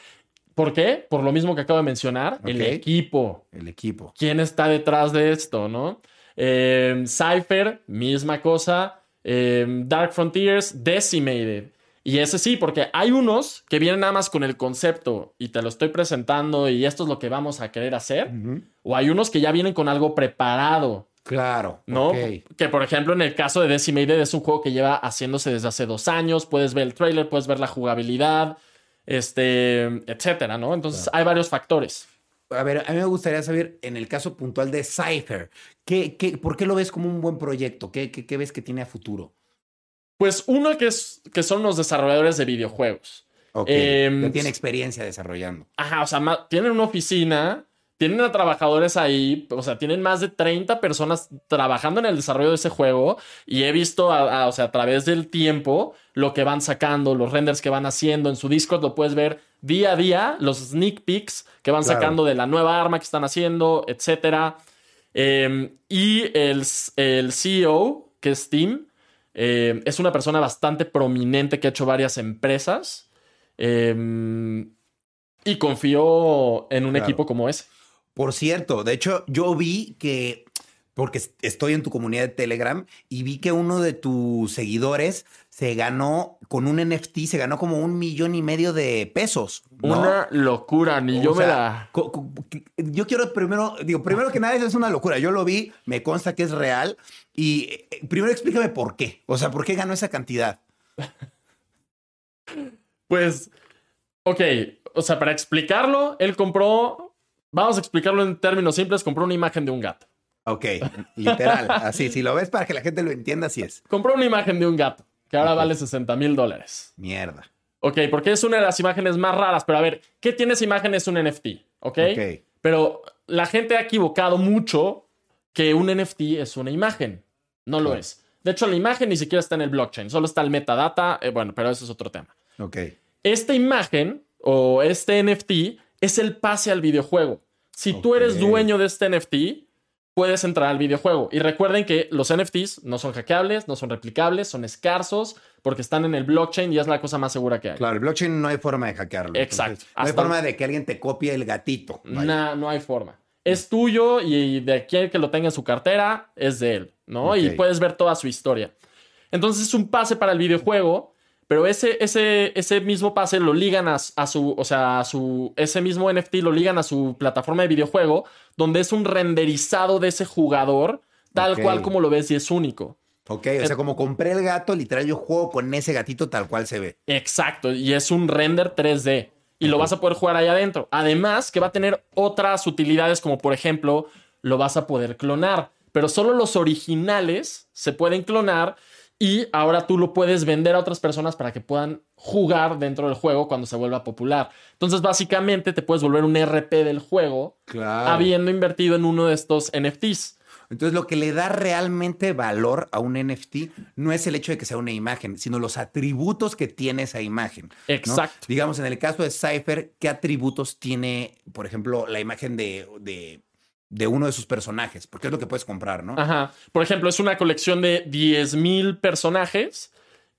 ¿Por qué? Por lo mismo que acabo de mencionar, el equipo. El equipo. quién está detrás de esto, ¿no? Eh, Cypher, misma cosa. Eh, Dark Frontiers, Decimated. Y ese sí, porque hay unos que vienen nada más con el concepto y te lo estoy presentando y esto es lo que vamos a querer hacer. O hay unos que ya vienen con algo preparado, Claro. ¿no? Que por ejemplo en el caso de Decimated es un juego que lleva haciéndose desde hace dos años. Puedes ver el trailer, puedes ver la jugabilidad, este, etcétera, ¿no? Entonces hay varios factores. A ver, a mí me gustaría saber, en el caso puntual de Cypher, ¿qué, qué, por qué lo ves como un buen proyecto? ¿Qué, qué, qué ves que tiene a futuro? Pues uno que, es, que son los desarrolladores de videojuegos. Ok. Em, tiene experiencia desarrollando. Ajá, o sea, tienen una oficina, tienen a trabajadores ahí, o sea, tienen más de 30 personas trabajando en el desarrollo de ese juego y he visto, a, a, o sea, a través del tiempo lo que van sacando, los renders que van haciendo en su Discord, lo puedes ver día a día, los sneak peeks que van Claro. sacando de la nueva arma que están haciendo, etcétera. Eh, y el, el CEO, que es Tim, eh, es una persona bastante prominente que ha hecho varias empresas. eh, y confío en un Claro. equipo como ese. Por cierto, de hecho, yo vi que, porque est- estoy en tu comunidad de Telegram, y vi que uno de tus seguidores se ganó, con un NFT, se ganó como un millón y medio de pesos. ¿no? Una locura, ni O yo me la. yo quiero primero, digo, primero que nada, eso es una locura. Yo lo vi, me consta que es real. Y eh, primero explícame por qué. O sea, ¿por qué ganó esa cantidad? Pues, ok, o sea, para explicarlo, él compró, vamos a explicarlo en términos simples, compró una imagen de un gato. Ok, literal. Así, si lo ves para que la gente lo entienda, así es. Compró una imagen de un gato, que ahora vale 60 mil dólares. Mierda. Ok, porque es una de las imágenes más raras, pero a ver, ¿qué tiene esa imagen? Es un NFT, ¿ok? Ok. Pero la gente ha equivocado mucho que un NFT es una imagen. No lo es. De hecho, la imagen ni siquiera está en el blockchain, solo está el metadata, eh, bueno, pero eso es otro tema. Ok. Esta imagen o este NFT es el pase al videojuego. Si tú eres dueño de este NFT, puedes entrar al videojuego. Y recuerden que los NFTs no son hackeables, no son replicables, son escasos porque están en el blockchain y es la cosa más segura que hay. Claro, el blockchain no hay forma de hackearlo. Exacto. Entonces, no hay forma de que alguien te copie el gatito. Vaya. Na- no hay forma. Es tuyo y de quien que lo tenga en su cartera es de él, ¿no? Y puedes ver toda su historia. Entonces es un pase para el videojuego, pero ese, ese, ese mismo pase lo ligan a, a su, o sea, a su, ese mismo NFT lo ligan a su plataforma de videojuego, donde es un renderizado de ese jugador, tal cual como lo ves y es único. Ok, o sea, como compré el gato, literal, yo juego con ese gatito tal cual se ve. Exacto, y es un render 3D. Y lo vas a poder jugar ahí adentro. Además, que va a tener otras utilidades, como por ejemplo, lo vas a poder clonar. Pero solo los originales se pueden clonar y ahora tú lo puedes vender a otras personas para que puedan jugar dentro del juego cuando se vuelva popular. Entonces, básicamente, te puedes volver un RP del juego Claro. habiendo invertido en uno de estos NFTs. Entonces, lo que le da realmente valor a un NFT no es el hecho de que sea una imagen, sino los atributos que tiene esa imagen. ¿no? Exacto. Digamos, en el caso de Cypher, ¿qué atributos tiene, por ejemplo, la imagen de, de, de uno de sus personajes? Porque es lo que puedes comprar, ¿no? Ajá. Por ejemplo, es una colección de 10.000 personajes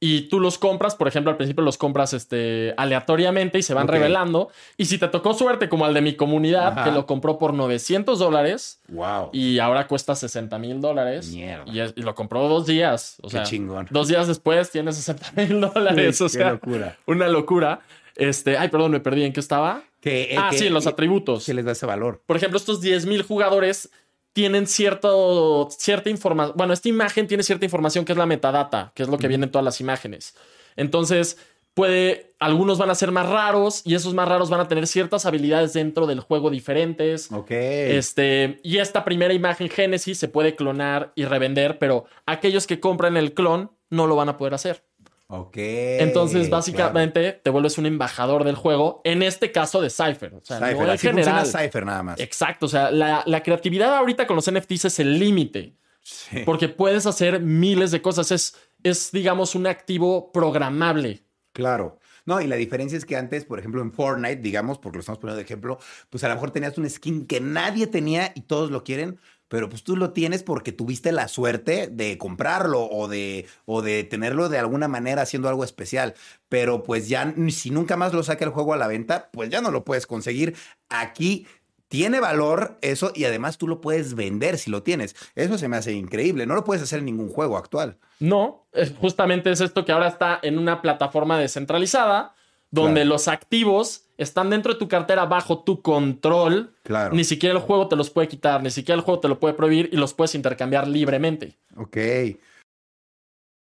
y tú los compras, por ejemplo, al principio los compras este, aleatoriamente y se van revelando. Y si te tocó suerte, como al de mi comunidad, Ajá. que lo compró por 900 dólares Wow. y ahora cuesta 60 mil dólares. Mierda. Y, es- y lo compró dos días. O Qué sea, chingón. dos días después tiene 60 mil [laughs] dólares. o Qué sea, locura. una locura. Este, ay, perdón, me perdí. ¿En qué estaba? Que, ah, que- sí, los atributos. que les da ese valor. Por ejemplo, estos 10.000 jugadores tienen cierto, cierta información. Bueno, esta imagen tiene cierta información que es la metadata, que es lo que viene en todas las imágenes. Entonces, puede. Algunos van a ser más raros y esos más raros van a tener ciertas habilidades dentro del juego diferentes. Ok. Este, y esta primera imagen Génesis se puede clonar y revender, pero aquellos que compran el clon no lo van a poder hacer. Ok. Entonces, básicamente, te vuelves un embajador del juego, en este caso de Cypher. O sea, Cypher. no en Así general. Cypher nada más. Exacto, o sea, la, la creatividad ahorita con los NFTs es el límite, Sí. porque puedes hacer miles de cosas, es, es, digamos, un activo programable. Claro. No, y la diferencia es que antes, por ejemplo, en Fortnite, digamos, porque lo estamos poniendo de ejemplo, pues a lo mejor tenías un skin que nadie tenía y todos lo quieren, pero pues tú lo tienes porque tuviste la suerte de comprarlo o de, o de tenerlo de alguna manera haciendo algo especial. Pero pues ya, si nunca más lo saca el juego a la venta, pues ya no lo puedes conseguir. Aquí tiene valor eso y además tú lo puedes vender si lo tienes. Eso se me hace increíble. No lo puedes hacer en ningún juego actual. No, justamente es esto que ahora está en una plataforma descentralizada, donde Claro. los activos están dentro de tu cartera bajo tu control. Claro. Ni siquiera el juego te los puede quitar, ni siquiera el juego te lo puede prohibir y los puedes intercambiar libremente. Ok.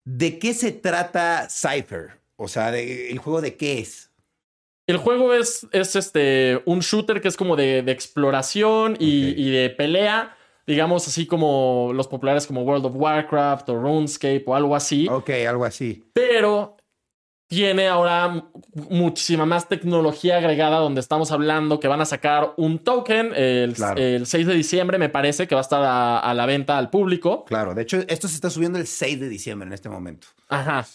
¿De qué se trata Cypher? O sea, de- ¿el juego de qué es? El juego es, es este, un shooter que es como de, de exploración y, y de pelea, digamos así como los populares como World of Warcraft o RuneScape o algo así, Ok, algo así. pero tiene ahora muchísima más tecnología agregada donde estamos hablando que van a sacar un token el, Claro. el 6 de diciembre, me parece, que va a estar a, a la venta al público. Claro, de hecho, esto se está subiendo el 6 de diciembre en este momento. Ajá.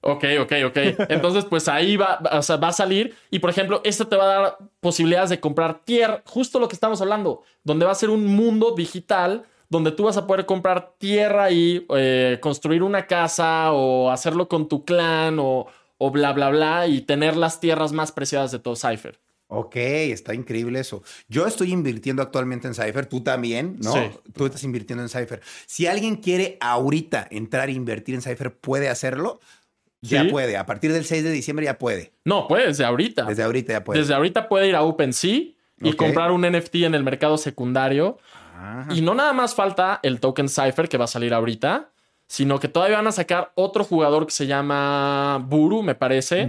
Ok, ok, ok. Entonces, pues ahí va, o sea, va a salir. Y por ejemplo, esto te va a dar posibilidades de comprar tierra, justo lo que estamos hablando, donde va a ser un mundo digital donde tú vas a poder comprar tierra y eh, construir una casa o hacerlo con tu clan o, o bla, bla, bla y tener las tierras más preciadas de todo Cypher. Ok, está increíble eso. Yo estoy invirtiendo actualmente en Cypher, tú también, ¿no? Sí. Tú estás invirtiendo en Cypher. Si alguien quiere ahorita entrar e invertir en Cypher, ¿puede hacerlo? Ya Sí. puede. A partir del 6 de diciembre ya puede. No, pues desde ahorita. Desde ahorita ya puede. Desde ahorita puede ir a OpenSea y comprar un NFT en el mercado secundario. Ajá. Y no nada más falta el token Cypher que va a salir ahorita, sino que todavía van a sacar otro jugador que se llama Buru, me parece.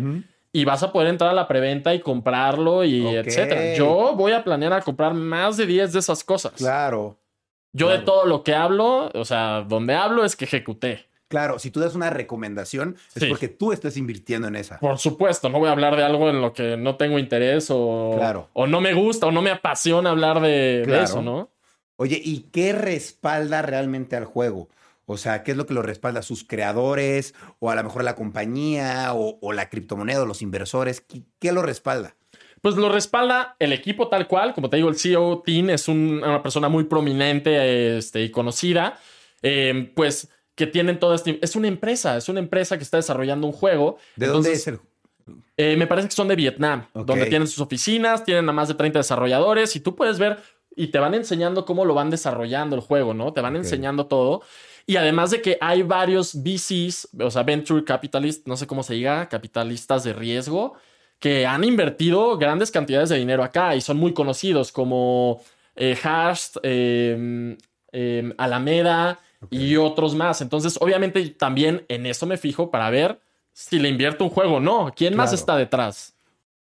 Y vas a poder entrar a la preventa y comprarlo y Ok. etcétera. Yo voy a planear a comprar más de 10 de esas cosas. Claro. Yo de todo lo que hablo, o sea, donde hablo es que ejecuté. Claro, si tú das una recomendación, es Sí. porque tú estás invirtiendo en esa. Por supuesto, no voy a hablar de algo en lo que no tengo interés o, Claro. o no me gusta o no me apasiona hablar de, eso, ¿no? Oye, ¿y qué respalda realmente al juego? O sea, ¿qué es lo que lo respalda? ¿Sus creadores? ¿O a lo mejor la compañía? ¿O, o la criptomoneda? ¿O los inversores? ¿Qué, qué lo respalda? Pues lo respalda el equipo tal cual. Como te digo, el CEO Tim es un- una persona muy prominente este, y conocida. Eh, pues que tienen todo este. Es una empresa, es una empresa que está desarrollando un juego. ¿De dónde es el...? eh, me parece que son de Vietnam, donde tienen sus oficinas, tienen a más de 30 desarrolladores y tú puedes ver y te van enseñando cómo lo van desarrollando el juego, ¿no? Te van enseñando todo. Y además de que hay varios VCs, o sea, Venture Capitalists, no sé cómo se diga, capitalistas de riesgo, que han invertido grandes cantidades de dinero acá y son muy conocidos como eh, Hashed, eh, eh, Alameda y otros más. Entonces, obviamente, también en eso me fijo para ver si le invierto un juego o no. ¿Quién más está detrás?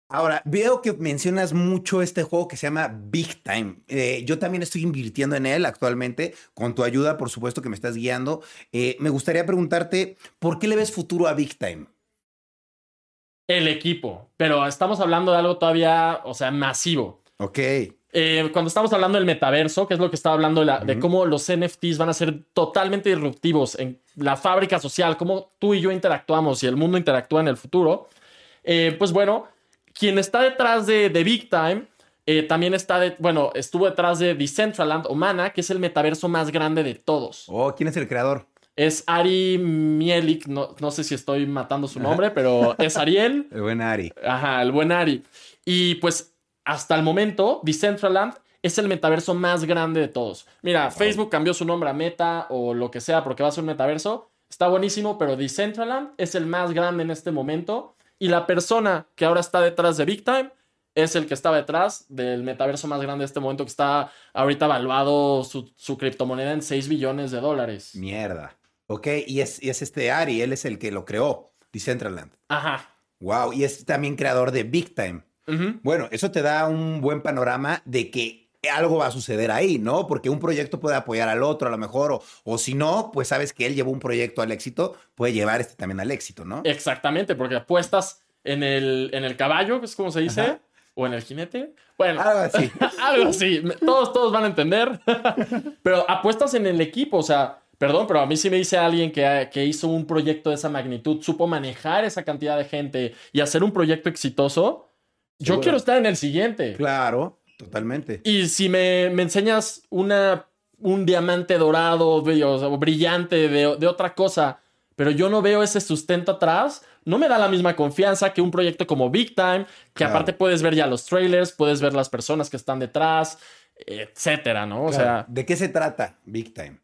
Ahora, veo que mencionas mucho este juego que se llama Big Time. Eh, yo también estoy invirtiendo en él actualmente, con tu ayuda, por supuesto que me estás guiando. Eh, me gustaría preguntarte, ¿por qué le ves futuro a Big Time? El equipo. Pero estamos hablando de algo todavía, o sea, masivo. Ok, Eh, cuando estamos hablando del metaverso, que es lo que estaba hablando de, la- de cómo los NFTs van a ser totalmente disruptivos en la fábrica social, cómo tú y yo interactuamos y el mundo interactúa en el futuro, pues bueno, quien está detrás de, de Big Time eh, también está, de, bueno, estuvo detrás de Decentraland o Mana, que es el metaverso más grande de todos. oh, ¿quién es el creador? Es Ari Mielik, no, no sé si estoy matando su nombre, pero es Ariel. [laughs] El buen Ari. Ajá, el buen Ari. Y pues hasta el momento, Decentraland es el metaverso más grande de todos. Mira, Facebook cambió su nombre a Meta o lo que sea porque va a ser un metaverso. Está buenísimo, pero Decentraland es el más grande en este momento. Y la persona que ahora está detrás de Big Time es el que estaba detrás del metaverso más grande de este momento, que está ahorita evaluado su, su criptomoneda en 6 billones de dólares. Mierda. Ok, y es, y es este Ari, él es el que lo creó, Decentraland. Ajá. Wow, y es también creador de Big Time. Bueno, eso te da un buen panorama de que algo va a suceder ahí, ¿no? Porque un proyecto puede apoyar al otro a lo mejor, o, o si no, pues sabes que él llevó un proyecto al éxito, puede llevar este también al éxito, ¿no? Exactamente, porque apuestas en el, en el caballo, que es como se dice, Ajá. o en el jinete. Bueno, Algo así. [laughs] algo así. Todos, todos van a entender. [laughs] pero apuestas en el equipo, o sea, perdón, pero a mí sí me dice alguien que, que hizo un proyecto de esa magnitud, supo manejar esa cantidad de gente y hacer un proyecto exitoso. Yo Seguro. quiero estar en el siguiente. Claro, totalmente. Y si me, me enseñas una, un diamante dorado o brillante de, de otra cosa, pero yo no veo ese sustento atrás, no me da la misma confianza que un proyecto como Big Time, que Claro. aparte puedes ver ya los trailers, puedes ver las personas que están detrás, etcétera, ¿no? O Claro. sea, ¿de qué se trata Big Time?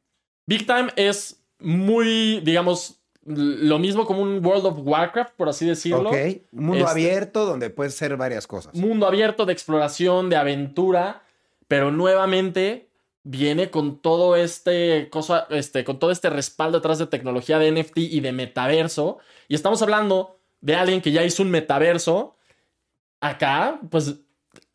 Big Time es muy, digamos, lo mismo como un World of Warcraft, por así decirlo. Ok, un mundo Este- abierto donde puedes hacer varias cosas. mundo abierto de exploración, de aventura, pero nuevamente viene con todo este cosa, este, con todo este respaldo detrás de tecnología de NFT y de metaverso. Y estamos hablando de alguien que ya hizo un metaverso. Acá, pues,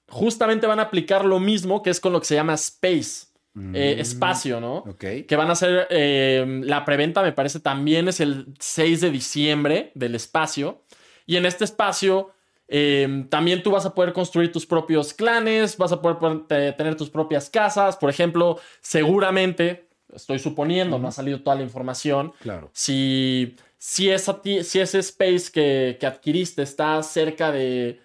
justamente van a aplicar lo mismo que es con lo que se llama space, eh, Mm, espacio, ¿no? Ok. que van a hacer eh, la preventa, me parece también es el 6 de diciembre del espacio. Y en este espacio eh, también tú vas a poder construir tus propios clanes, vas a poder, poder te- tener tus propias casas. Por ejemplo, seguramente, estoy suponiendo, no ha salido toda la información, Claro. si, si, esa si ese space que, que adquiriste está cerca de,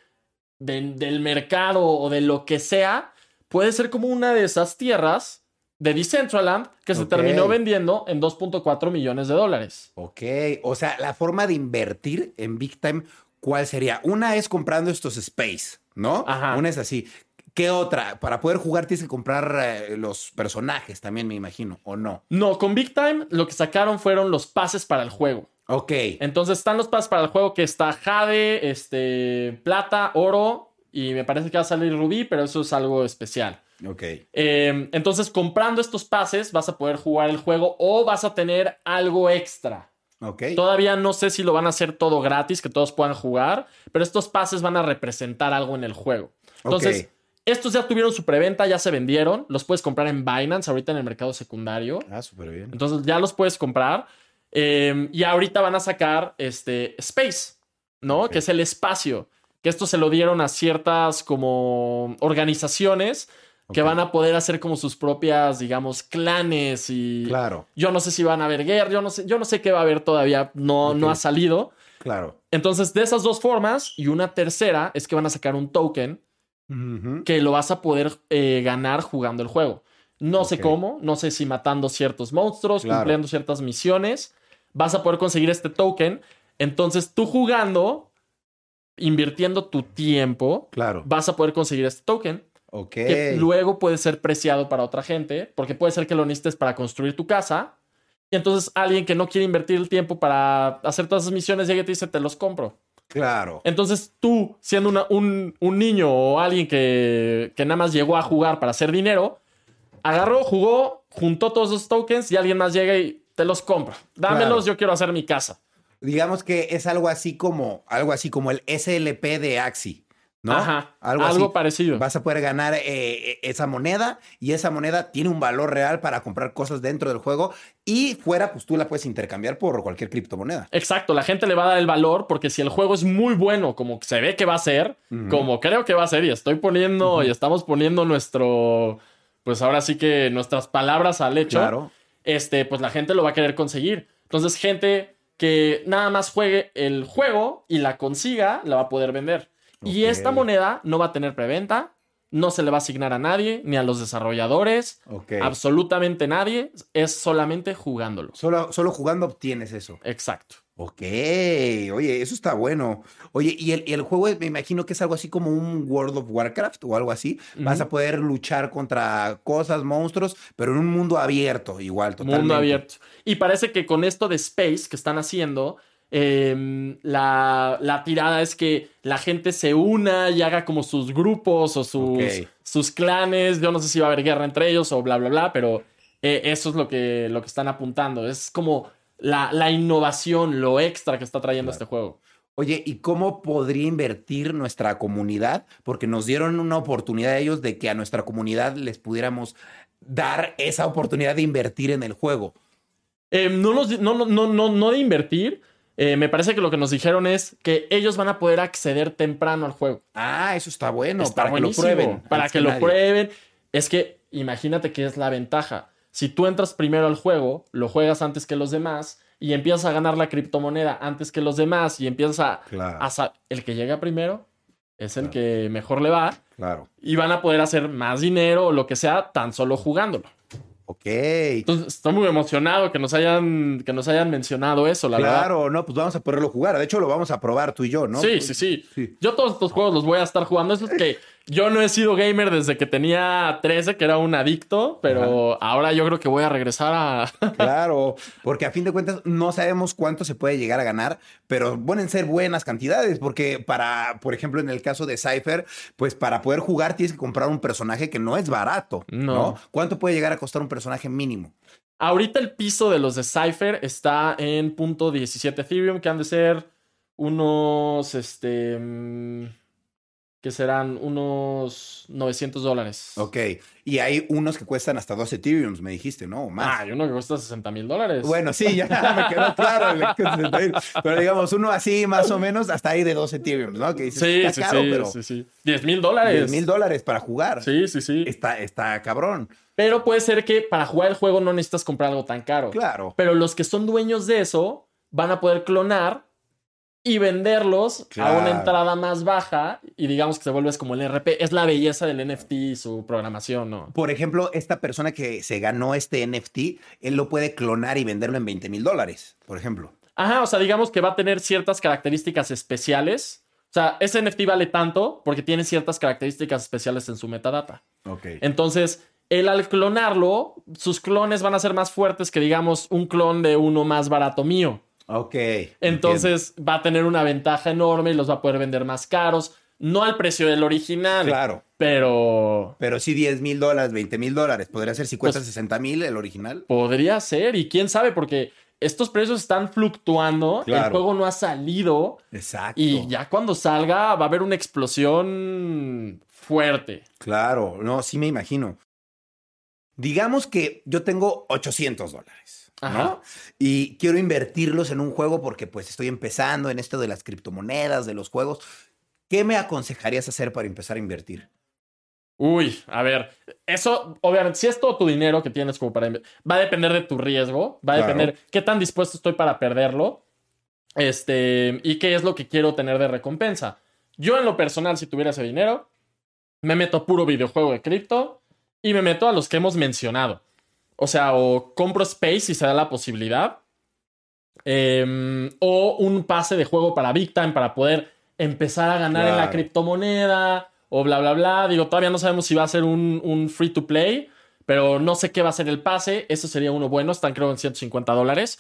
de- del mercado o de lo que sea, puede ser como una de esas tierras de Decentraland que se terminó vendiendo en 2.4 millones de dólares. Ok, o sea, la forma de invertir en Big Time, ¿cuál sería? Una es comprando estos space, ¿no? Ajá. Una es así. ¿Qué otra? Para poder jugar tienes que comprar eh, los personajes también, me imagino, ¿o no? No, con Big Time lo que sacaron fueron los pases para el juego. Ok. Entonces están los pases para el juego que está Jade, este, Plata, Oro y me parece que va a salir Rubí, pero eso es algo especial. Ok. Eh, entonces, comprando estos pases, vas a poder jugar el juego o vas a tener algo extra. Ok. Todavía no sé si lo van a hacer todo gratis, que todos puedan jugar, pero estos pases van a representar algo en el juego. Entonces, estos ya tuvieron su preventa, ya se vendieron. Los puedes comprar en Binance, ahorita en el mercado secundario. Ah, súper bien. Entonces, ya los puedes comprar. Eh, y ahorita van a sacar este Space, ¿no? Que es el espacio. Que esto se lo dieron a ciertas como organizaciones que van a poder hacer como sus propias, digamos, clanes y Claro, yo no sé si van a haber guerra, yo no sé, yo no sé qué va a haber todavía, no, no ha salido. claro. Entonces, de esas dos formas, y una tercera es que van a sacar un token que lo vas a poder eh, ganar jugando el juego. No sé cómo, no sé si matando ciertos monstruos, Claro. cumpliendo ciertas misiones, vas a poder conseguir este token. Entonces, tú jugando, invirtiendo tu tiempo, Claro. vas a poder conseguir este token Que luego puede ser preciado para otra gente, porque puede ser que lo necesites para construir tu casa. Y entonces alguien que no quiere invertir el tiempo para hacer todas esas misiones llega y te dice, te los compro. Claro. Entonces tú, siendo una- un, un niño o alguien que, que nada más llegó a jugar para hacer dinero, agarró, jugó, juntó todos esos tokens y alguien más llega y te los compra. Dámelos, Claro. yo quiero hacer mi casa. Digamos que es algo así como, algo así como el SLP de Axi, ¿no? Ajá, Algo, algo, así. parecido. Vas a poder ganar eh, esa moneda y esa moneda tiene un valor real para comprar cosas dentro del juego y fuera, pues tú la puedes intercambiar por cualquier criptomoneda. Exacto, la gente le va a dar el valor porque si el juego es muy bueno, como se ve que va a ser, como creo que va a ser, y estoy poniendo y estamos poniendo nuestro, pues ahora sí que nuestras palabras al hecho, Claro. este, pues la gente lo va a querer conseguir. Entonces, gente que nada más juegue el juego y la consiga, la va a poder vender. Y esta moneda no va a tener preventa, no se le va a asignar a nadie, ni a los desarrolladores, absolutamente nadie, es solamente jugándolo. Solo, solo jugando obtienes eso. Exacto. Ok, oye, eso está bueno. Oye, y el, y el juego me imagino que es algo así como un World of Warcraft o algo así. Vas a poder luchar contra cosas, monstruos, pero en un mundo abierto, igual, totalmente. Mundo abierto. Y parece que con esto de Space que están haciendo, em, la, la tirada es que la gente se una y haga como sus grupos o sus, sus clanes. Yo no sé si va a haber guerra entre ellos o bla, bla, bla, pero eh, eso es lo que, lo que están apuntando. Es como la, la innovación, lo extra que está trayendo Claro. este juego. Oye, ¿y cómo podría invertir nuestra comunidad? Porque nos dieron una oportunidad ellos de que a nuestra comunidad les pudiéramos dar esa oportunidad de invertir en el juego. Eh, no, nos, no, no, no, no, no de invertir. Eh, me parece que lo que nos dijeron es que ellos van a poder acceder temprano al juego. Ah, eso está bueno, Está para que lo prueben. Para que lo prueben. Es que imagínate que es la ventaja. Si tú entras primero al juego, lo juegas antes que los demás y empiezas a ganar la criptomoneda antes que los demás y empiezas a... Claro, a sa- el que llega primero es el Claro. que mejor le va claro. y van a poder hacer más dinero o lo que sea tan solo jugándolo. Ok. Entonces, estoy muy emocionado que nos hayan, que nos hayan mencionado eso, la verdad. claro, no, pues vamos a poderlo jugar. De hecho, lo vamos a probar tú y yo, ¿no? Sí, sí, sí, Sí. Yo todos estos juegos los voy a estar jugando. Eso es que yo no he sido gamer desde que tenía 13, que era un adicto, pero ahora yo creo que voy a regresar a... [laughs] Claro, porque a fin de cuentas no sabemos cuánto se puede llegar a ganar, pero pueden ser buenas cantidades, porque para, por ejemplo, en el caso de Cypher, pues para poder jugar tienes que comprar un personaje que no es barato, ¿no? No. ¿Cuánto puede llegar a costar un personaje mínimo? Ahorita el piso de los de Cypher está en punto 17 Ethereum, que han de ser unos, este... que serán unos 900 dólares. Ok. Y hay unos que cuestan hasta 12 Ethereums, me dijiste, ¿no? O más. Ah, hay uno que cuesta 60 mil dólares. Bueno, sí, ya [laughs] me quedó claro. el que cuesta 60 mil. Pero digamos, uno así más o menos, hasta ahí de 12 Ethereums, ¿no? Que dices, sí, está sí, caro, sí, pero sí, sí. 10 mil dólares. 10 mil dólares para jugar. Sí, sí, sí. Está, está cabrón. Pero puede ser que para jugar el juego no necesitas comprar algo tan caro. Claro. Pero los que son dueños de eso van a poder clonar y venderlos a una entrada más baja y digamos que se vuelves como el RP. Es la belleza del NFT y su programación, ¿no? Por ejemplo, esta persona que se ganó este NFT, él lo puede clonar y venderlo en 20 mil dólares, por ejemplo. Ajá, o sea, digamos que va a tener ciertas características especiales. O sea, ese NFT vale tanto porque tiene ciertas características especiales en su metadata. Ok. Entonces, él al clonarlo, sus clones van a ser más fuertes que, digamos, un clon de uno más barato mío. Ok. Entonces va a tener una ventaja enorme y los va a poder vender más caros. No al precio del original. Claro. Pero Pero sí 10 mil dólares, 20 mil dólares. Podría ser 50, Pues- 60 mil el original. podría ser. Y quién sabe, porque estos precios están fluctuando. El Claro. juego no ha salido. Exacto. Y ya cuando salga va a haber una explosión fuerte. Claro, no, sí me imagino. Digamos que yo tengo 800 dólares. Y quiero invertirlos en un juego porque pues estoy empezando en esto de las criptomonedas, de los juegos. ¿Qué me aconsejarías hacer para empezar a invertir? Uy, a ver, eso, obviamente, si es todo tu dinero que tienes como para... inve- Va a depender de tu riesgo, va a Claro. depender qué tan dispuesto estoy para perderlo, este, y qué es lo que quiero tener de recompensa. Yo en lo personal, si tuviera ese dinero, me meto a puro videojuego de cripto y me meto a los que hemos mencionado. O sea, o compro Space si se da la posibilidad, em, o un pase de juego para Big Time para poder empezar a ganar en la criptomoneda o bla, bla, bla. Digo, todavía no sabemos si va a ser un, un free to play, pero no sé qué va a ser el pase. Eso sería uno bueno. Están creo en 150 dólares.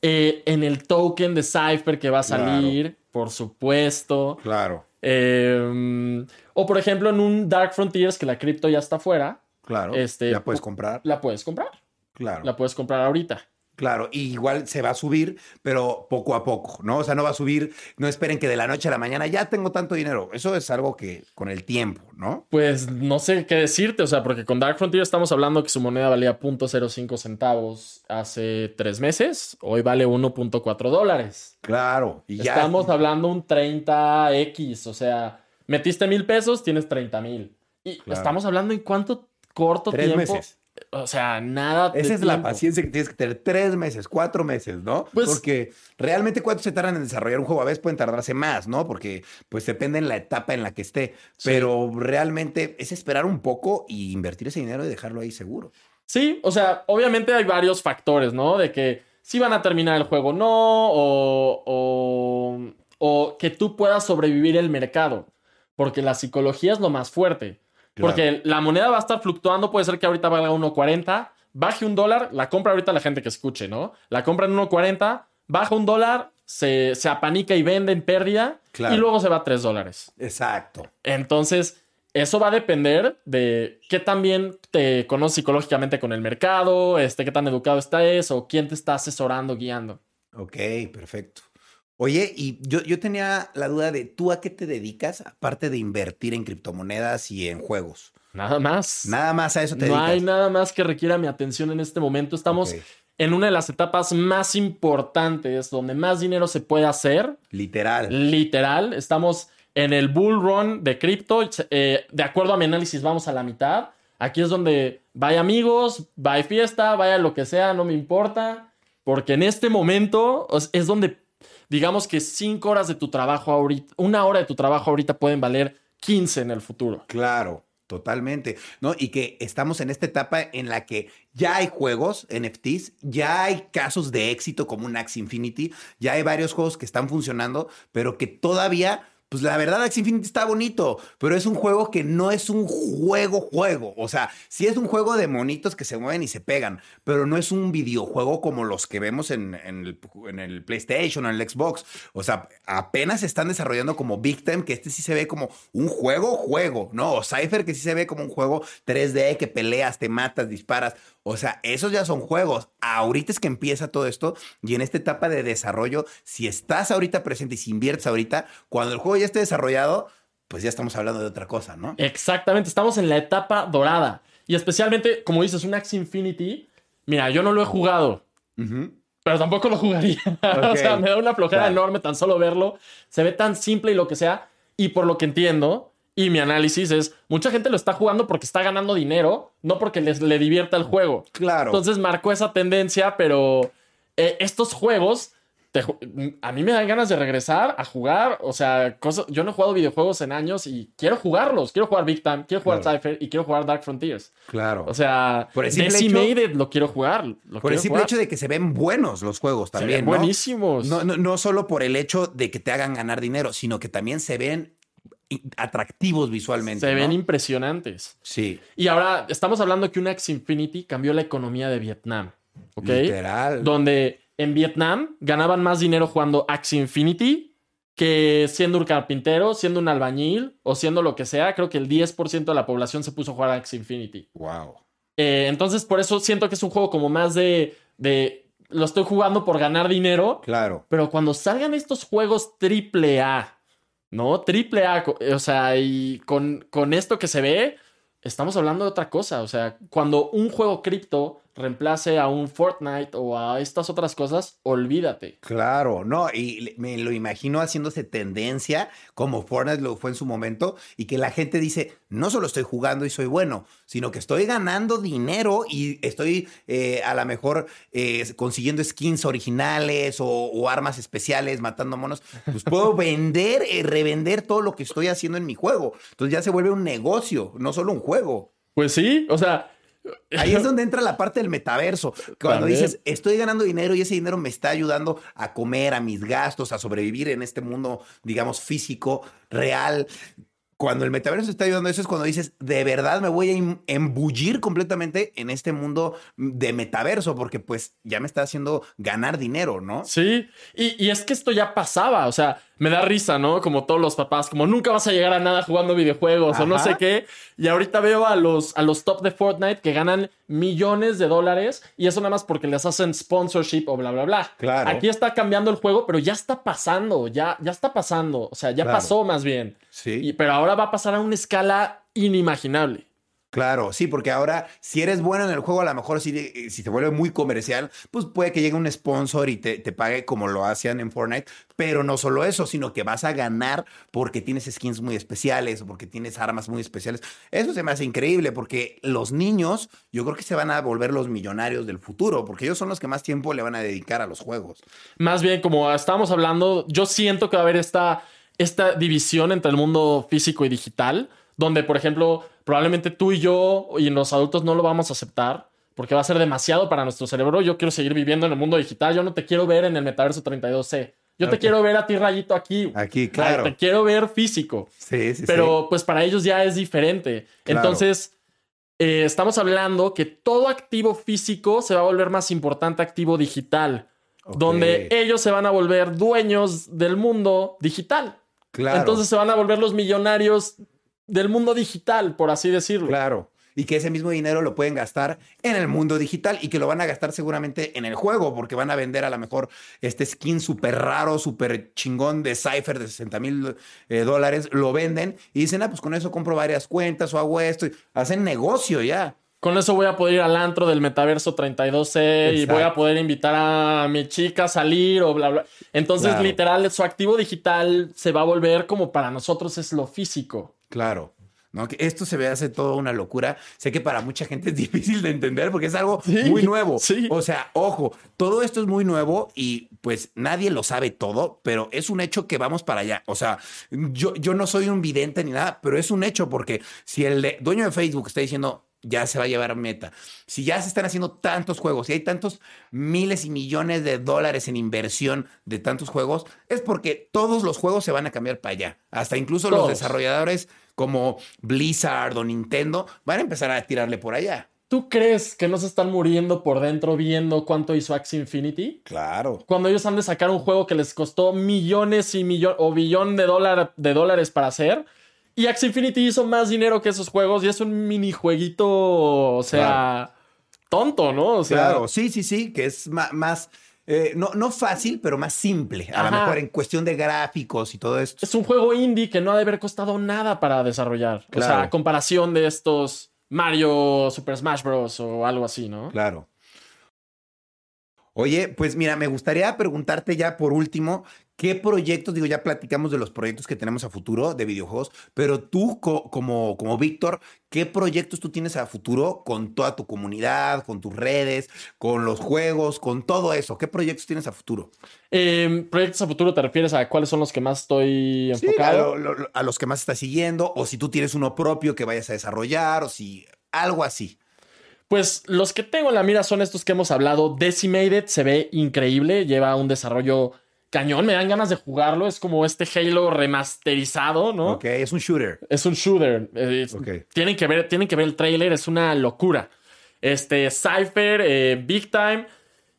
Eh, en el token de Cypher que va a salir, por supuesto. Claro, Eh, o por ejemplo, en un Dark Frontiers que la cripto ya está fuera, claro. Este, ya puedes pu- comprar. la puedes comprar. Claro. La puedes comprar ahorita. Claro, y igual se va a subir, pero poco a poco, ¿no? O sea, no va a subir, no esperen que de la noche a la mañana ya tengo tanto dinero. Eso es algo que con el tiempo, ¿no? Pues no sé qué decirte, o sea, porque con Dark Frontier estamos hablando que su moneda valía 0.05 centavos hace tres meses, hoy vale 1.4 dólares. Claro, y ya. Estamos hablando un 30x, o sea, metiste mil pesos, tienes 30 mil. Y Claro. estamos hablando en cuánto corto Tres tiempo. meses. O sea, nada. Esa es la paciencia que tienes que tener. Tres meses, cuatro meses, ¿no? Pues- Porque realmente cuánto se tardan en desarrollar un juego. A veces pueden tardarse más, ¿no? Porque pues depende en la etapa en la que esté. Sí. Pero realmente es esperar un poco y invertir ese dinero y dejarlo ahí seguro. Sí, o sea, obviamente hay varios factores, ¿no? De que si van a terminar el juego o no, o, o, o que tú puedas sobrevivir el mercado, porque la psicología es lo más fuerte. Claro. Porque la moneda va a estar fluctuando, puede ser que ahorita valga 1.40, baje un dólar, la compra ahorita la gente que escuche, ¿no? La compra en 1.40, baja un dólar, se, se apanica y vende en pérdida, Claro. y luego se va a 3 dólares. Exacto. Entonces, eso va a depender de qué tan bien te conoces psicológicamente con el mercado, este, qué tan educado estás o quién te está asesorando, guiando. Ok, perfecto. Oye, y yo, yo tenía la duda de, ¿tú a qué te dedicas aparte de invertir en criptomonedas y en juegos? Nada más. Nada más a eso te no dedicas. hay nada más que requiera mi atención en este momento. Estamos en una de las etapas más importantes, donde más dinero se puede hacer. Literal. Literal, estamos en el bull run de cripto. Eh, de acuerdo a mi análisis, vamos a la mitad. Aquí es donde vaya amigos, vaya fiesta, vaya lo que sea, no me importa. Porque en este momento es donde, digamos que cinco horas de tu trabajo ahorita, una hora de tu trabajo ahorita pueden valer 15 en el futuro. Claro, totalmente. ¿No? Y que estamos en esta etapa en la que ya hay juegos, NFTs, ya hay casos de éxito como un Axie Infinity, ya hay varios juegos que están funcionando, pero que todavía. Pues la verdad, Axie Infinity está bonito, pero es un juego que no es un juego juego. O sea, sí es un juego de monitos que se mueven y se pegan, pero no es un videojuego como los que vemos en, el, PlayStation o en el Xbox. O sea, apenas están desarrollando como Big Time, que este sí se ve como un juego, juego, ¿no? O Cypher, que sí se ve como un juego 3D, que peleas, te matas, disparas. O sea, esos ya son juegos. Ahorita es que empieza todo esto y en esta etapa de desarrollo, si estás ahorita presente y si inviertes ahorita, cuando el juego ya esté desarrollado, pues ya estamos hablando de otra cosa, ¿no? Exactamente, estamos en la etapa dorada. Y especialmente, como dices, un Axie Infinity. Mira, yo no lo he jugado, pero tampoco lo jugaría. [laughs] o sea, me da una flojera Claro. enorme tan solo verlo. Se ve tan simple y lo que sea. Y por lo que entiendo, y mi análisis es, mucha gente lo está jugando porque está ganando dinero, no porque les, le divierta el juego. Claro. Entonces marcó esa tendencia, pero eh, estos juegos, te a mí me dan ganas de regresar a jugar. O sea, cosas, yo no he jugado videojuegos en años y quiero jugarlos. Quiero jugar Big Time, quiero jugar Claro. Cypher y quiero jugar Dark Frontiers. claro. O sea, Por el simple Decimated lo quiero jugar. Lo por el quiero simple jugar. hecho de que se ven buenos los juegos Se también, ven ¿no? buenísimos. No, no, no solo por el hecho de que te hagan ganar dinero, sino que también se ven atractivos visualmente. Se ven impresionantes. Sí, Y ahora estamos hablando que un Axie Infinity cambió la economía de Vietnam. ¿Ok? literal. Donde en Vietnam ganaban más dinero jugando Axie Infinity que siendo un carpintero, siendo un albañil o siendo lo que sea. Creo que el 10% de la población se puso a jugar Axie Infinity. Wow. Eh, entonces, por eso siento que es un juego como más de, de. Lo estoy jugando por ganar dinero. Claro. Pero cuando salgan estos juegos triple A, ¿no? Triple A, co- o sea, y con, con esto que se ve, estamos hablando de otra cosa. O sea, cuando un juego cripto reemplace a un Fortnite o a estas otras cosas, olvídate. Claro, no, y me lo imagino haciéndose tendencia como Fortnite lo fue en su momento y que la gente dice, no solo estoy jugando y soy bueno, sino que estoy ganando dinero y estoy eh, a lo mejor eh, consiguiendo skins originales o, o armas especiales, matando monos, pues puedo [laughs] vender, eh, revender todo lo que estoy haciendo en mi juego. Entonces ya se vuelve un negocio, no solo un juego. Pues sí, o sea, Ahí es [laughs] donde entra la parte del metaverso. Cuando También. dices, estoy ganando dinero y ese dinero me está ayudando a comer, a mis gastos, a sobrevivir en este mundo, digamos, físico, real. Cuando el metaverso está ayudando, eso es cuando dices, de verdad me voy a em- embullir completamente en este mundo de metaverso, porque pues ya me está haciendo ganar dinero, ¿no? Sí, y, y es que esto ya pasaba, o sea, me da risa, ¿no? Como todos los papás, como nunca vas a llegar a nada jugando videojuegos o no sé qué. Y ahorita veo a los, a los top de Fortnite que ganan millones de dólares y eso nada más porque les hacen sponsorship o bla, bla, bla. Claro. Aquí está cambiando el juego, pero ya está pasando, ya, ya está pasando, o sea, ya Claro. pasó más bien. Sí. Y- pero ahora va a pasar a una escala inimaginable. Claro, sí, porque ahora si eres bueno en el juego, a lo mejor si, si te vuelve muy comercial, pues puede que llegue un sponsor y te, te pague como lo hacían en Fortnite, pero no solo eso, sino que vas a ganar porque tienes skins muy especiales o porque tienes armas muy especiales. Eso se me hace increíble porque los niños yo creo que se van a volver los millonarios del futuro, porque ellos son los que más tiempo le van a dedicar a los juegos. Más bien, como estábamos hablando, yo siento que va a haber esta, esta división entre el mundo físico y digital, donde, por ejemplo, probablemente tú y yo y los adultos no lo vamos a aceptar. Porque va a ser demasiado para nuestro cerebro. Yo quiero seguir viviendo en el mundo digital. Yo no te quiero ver en el metaverso 32C. Yo te quiero ver a ti, Rayito, aquí. Aquí, claro. Te quiero ver físico. Sí, sí, Pero pues para ellos ya es diferente. Claro. Entonces, eh, estamos hablando que todo activo físico se va a volver más importante activo digital. Donde ellos se van a volver dueños del mundo digital. Claro. Entonces se van a volver los millonarios del mundo digital, por así decirlo. Claro. Y que ese mismo dinero lo pueden gastar en el mundo digital y que lo van a gastar seguramente en el juego, porque van a vender a lo mejor este skin súper raro, súper chingón de Cypher de 60 mil eh, dólares, lo venden y dicen, ah, pues con eso compro varias cuentas o hago esto. y hacen negocio ya. Con eso voy a poder ir al antro del metaverso 32C y Exacto. voy a poder invitar a mi chica a salir o bla, bla. Entonces, Claro. literal, su activo digital se va a volver como para nosotros es lo físico. Claro. ¿no? Que esto se ve hace toda una locura. Sé que para mucha gente es [laughs] difícil de entender porque es algo Sí, muy nuevo. sí. O sea, ojo, todo esto es muy nuevo y pues nadie lo sabe todo, pero es un hecho que vamos para allá. O sea, yo, yo no soy un vidente ni nada, pero es un hecho porque si el dueño de Facebook está diciendo ya se va a llevar meta. Si ya se están haciendo tantos juegos y hay tantos miles y millones de dólares en inversión de tantos juegos, es porque todos los juegos se van a cambiar para allá. Hasta incluso los desarrolladores como Blizzard o Nintendo van a empezar a tirarle por allá. ¿Tú crees que no se están muriendo por dentro viendo cuánto hizo Axie Infinity? Claro. Cuando ellos han de sacar un juego que les costó millones y millones o billón de, dólar, de dólares para hacer. Y Axie Infinity hizo más dinero que esos juegos y es un minijueguito, o sea, tonto, ¿no? O sea, Claro, sí, sí, sí, que es más, eh, no, no fácil, pero más simple. A lo mejor en cuestión de gráficos y todo esto. Es un juego indie que no ha de haber costado nada para desarrollar. O sea, Claro. a comparación de estos Mario Super Smash Bros. o algo así, ¿no? Claro. Oye, pues mira, me gustaría preguntarte ya por último, ¿qué proyectos, digo, ya platicamos de los proyectos que tenemos a futuro de videojuegos, pero tú co- como, como Víctor, ¿qué proyectos tú tienes a futuro con toda tu comunidad, con tus redes, con los juegos, con todo eso? ¿Qué proyectos tienes a futuro? Eh, ¿Proyectos a futuro te refieres a cuáles son los que más estoy Sí, enfocado? a, lo- lo- a los que más estás siguiendo, o si tú tienes uno propio que vayas a desarrollar, o si algo así. Pues los que tengo en la mira son estos que hemos hablado. Decimated se ve increíble, lleva un desarrollo cañón, me dan ganas de jugarlo. Es como este Halo remasterizado, ¿no? Ok, es un shooter. Es un shooter. eh, tienen, que ver, tienen que ver el trailer, es una locura. Este, Cypher, eh, Big Time.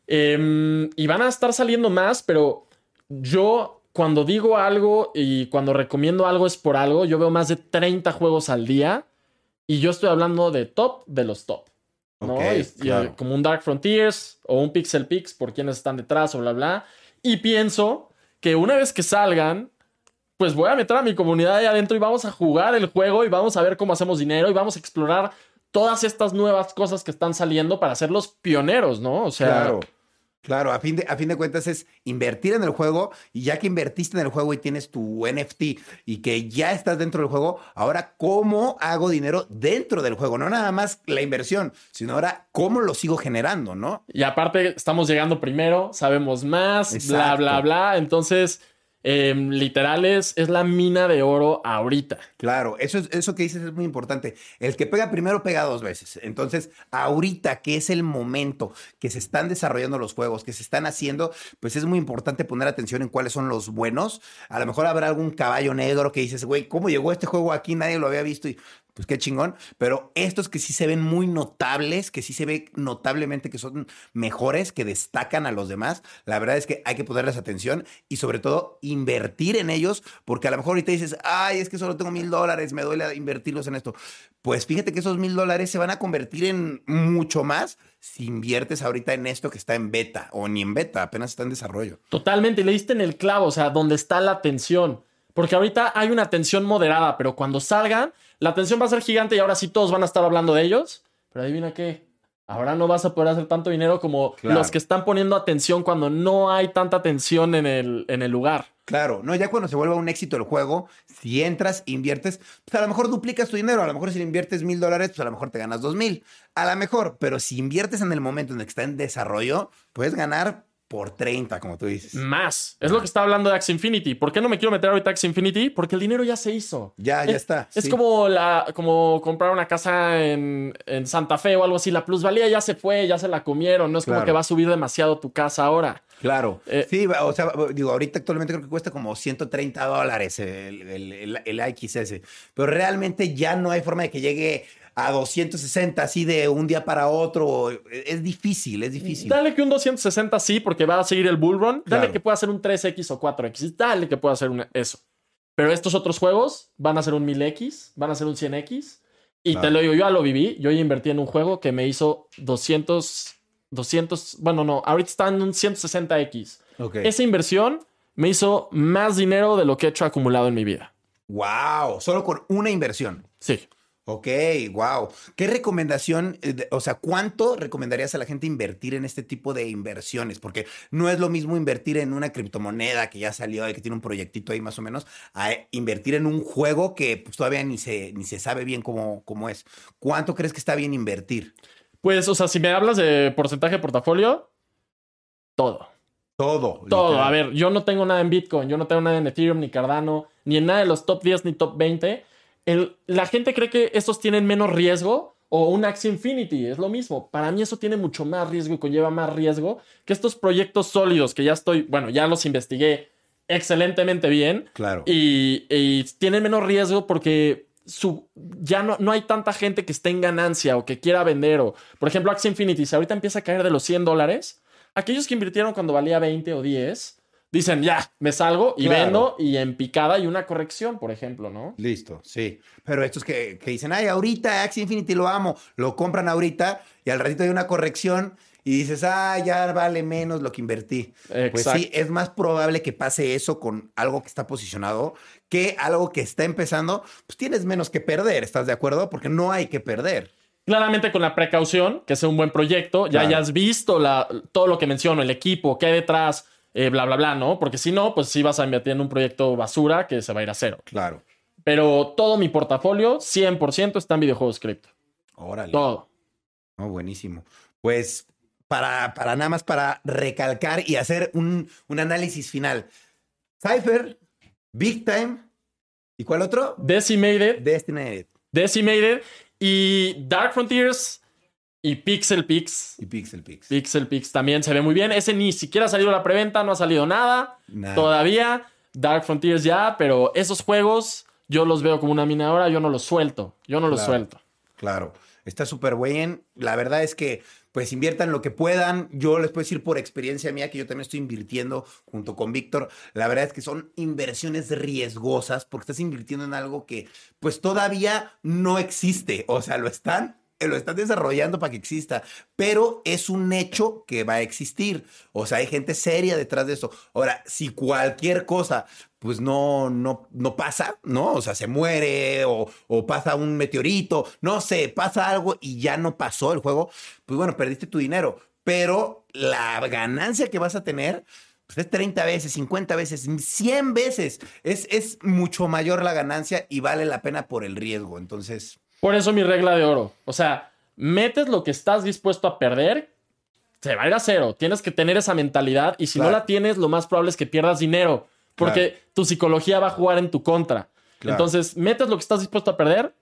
eh, y van a estar saliendo más, pero yo cuando digo algo y cuando recomiendo algo es por algo. Yo veo más de 30 juegos al día y yo estoy hablando de top de los top. ¿no? Y- y, como un Dark Frontiers o un Pixel Pix por quienes están detrás o bla, bla. Y pienso que una vez que salgan, pues voy a meter a mi comunidad ahí adentro y vamos a jugar el juego y vamos a ver cómo hacemos dinero y vamos a explorar todas estas nuevas cosas que están saliendo para ser los pioneros, ¿no? O sea, Claro. Claro, a fin, de, a fin de cuentas es invertir en el juego y ya que invertiste en el juego y tienes tu NFT y que ya estás dentro del juego, ahora cómo hago dinero dentro del juego, no nada más la inversión, sino ahora cómo lo sigo generando, ¿no? y aparte estamos llegando primero, sabemos más, bla, bla, bla. Entonces, eh, literal es, la mina de oro ahorita. Claro, eso, es, eso que dices es muy importante. El que pega primero pega dos veces. Entonces, ahorita que es el momento que se están desarrollando los juegos, que se están haciendo, pues es muy importante poner atención en cuáles son los buenos. A lo mejor habrá algún caballo negro que dices, güey, ¿cómo llegó este juego aquí? Nadie lo había visto y pues qué chingón. Pero estos que sí se ven muy notables, que sí se ve notablemente que son mejores, que destacan a los demás, la verdad es que hay que ponerles atención y sobre todo invertir en ellos, porque a lo mejor ahorita dices, ay, es que solo tengo mil dólares, me duele invertirlos en esto. Pues fíjate que esos mil dólares se van a convertir en mucho más si inviertes ahorita en esto que está en beta o ni en beta, apenas está en desarrollo. Totalmente, le diste en el clavo, o sea, donde está la atención. Porque ahorita hay una atención moderada, pero cuando salgan, la atención va a ser gigante y ahora sí todos van a estar hablando de ellos. Pero adivina qué, ahora no vas a poder hacer tanto dinero como Claro. los que están poniendo atención cuando no hay tanta atención en el, en el lugar. Claro, no, ya cuando se vuelva un éxito el juego, si entras, inviertes, pues a lo mejor duplicas tu dinero, a lo mejor si le inviertes mil dólares, pues a lo mejor te ganas dos mil, a lo mejor, pero si inviertes en el momento en el que está en desarrollo, puedes ganar por 30, como tú dices. Más. Es lo que está hablando de Axie Infinity. ¿Por qué no me quiero meter ahorita a Axie Infinity? Porque el dinero ya se hizo. Ya, ya Es- está. Es sí. como, la, como comprar una casa en, en Santa Fe o algo así. La plusvalía ya se fue, ya se la comieron. No es como que va a subir demasiado tu casa ahora. Claro. Eh, sí, o sea, digo, ahorita actualmente creo que cuesta como 130 dólares el, el, el, el AXS, pero realmente ya no hay forma de que llegue a 260 así de un día para otro. Es difícil, es difícil. Dale que un 260 sí, porque va a seguir el bull run. Dale Claro. que pueda hacer un 3X o 4X. Dale que pueda hacer eso. Pero estos otros juegos van a ser un 1000X, van a ser un 100X. Y te Claro. lo digo, yo ya lo viví. Yo ya invertí en un juego que me hizo 200, 200, bueno, no, ahorita está en un 160X. Ok. Esa inversión me hizo más dinero de lo que he hecho acumulado en mi vida. Wow, solo con una inversión. Sí. Ok, wow. ¿Qué recomendación, eh, o sea, cuánto recomendarías a la gente invertir en este tipo de inversiones? Porque no es lo mismo invertir en una criptomoneda que ya salió y que tiene un proyectito ahí más o menos, a invertir en un juego que pues, todavía ni se, ni se sabe bien cómo, cómo es. ¿Cuánto crees que está bien invertir? Pues, o sea, si me hablas de porcentaje de portafolio, todo. Todo. Todo. literal. A ver, yo no tengo nada en Bitcoin, yo no tengo nada en Ethereum, ni Cardano, ni en nada de los top 10 ni top 20. El- la gente cree que estos tienen menos riesgo o un Axie Infinity, es lo mismo. Para mí eso tiene mucho más riesgo y conlleva más riesgo que estos proyectos sólidos que ya estoy, bueno, ya los investigué excelentemente bien Claro. y, y tienen menos riesgo porque su, ya no, no hay tanta gente que esté en ganancia o que quiera vender. O, por ejemplo, Axie Infinity, si ahorita empieza a caer de los 100 dólares, aquellos que invirtieron cuando valía 20 o 10, dicen, ya, me salgo y Claro. vendo y en picada y una corrección, por ejemplo, ¿no? Listo, sí. Pero estos que, que dicen, ay, ahorita Axie Infinity lo amo, lo compran ahorita y al ratito hay una corrección y dices, ah, ya vale menos lo que invertí. Pues sí, es más probable que pase eso con algo que está posicionado que algo que está empezando, pues tienes menos que perder, ¿estás de acuerdo? Porque no hay que perder. Claramente con la precaución, que sea un buen proyecto, ya Claro. hayas visto la, todo lo que menciono, el equipo, qué hay detrás, eh, bla, bla, bla, ¿no? Porque si no, pues sí vas a invertir en un proyecto basura que se va a ir a cero. Claro. Pero todo mi portafolio, 100% está en videojuegos cripto. Órale. Todo. No, buenísimo. Pues para, para nada más para recalcar y hacer un, un análisis final. Cypher, Big Time, ¿y cuál otro? Decimated, Destiny Decimated y Dark Frontiers y Pixel Pix. y Pixel Pix. Pixel Pix también se ve muy bien. Ese ni siquiera ha salido a la preventa, no ha salido nada. Nada. Todavía. Dark Frontiers ya, pero esos juegos yo los veo como una minadora, yo no los suelto. Yo no los suelto. Claro, está súper bien. La verdad es que, pues, inviertan lo que puedan. Yo les puedo decir por experiencia mía que yo también estoy invirtiendo junto con Víctor. La verdad es que son inversiones riesgosas porque estás invirtiendo en algo que, pues, todavía no existe. O sea, lo están, lo están desarrollando para que exista, pero es un hecho que va a existir. O sea, hay gente seria detrás de eso. Ahora, si cualquier cosa pues no, no, no pasa, ¿no? O sea, se muere o, pasa un meteorito, no sé, pasa algo y ya no pasó el juego, pues bueno, perdiste tu dinero, pero la ganancia que vas a tener, pues es 30 veces, 50 veces, 100 veces, es, es mucho mayor la ganancia y vale la pena por el riesgo, entonces, Por eso mi regla de oro. O sea, metes lo que estás dispuesto a perder, se va a ir a cero. Tienes que tener esa mentalidad y si no la tienes, lo más probable es que pierdas dinero. Porque tu psicología va a jugar en tu contra. Claro. Entonces, metes lo que estás dispuesto a perder,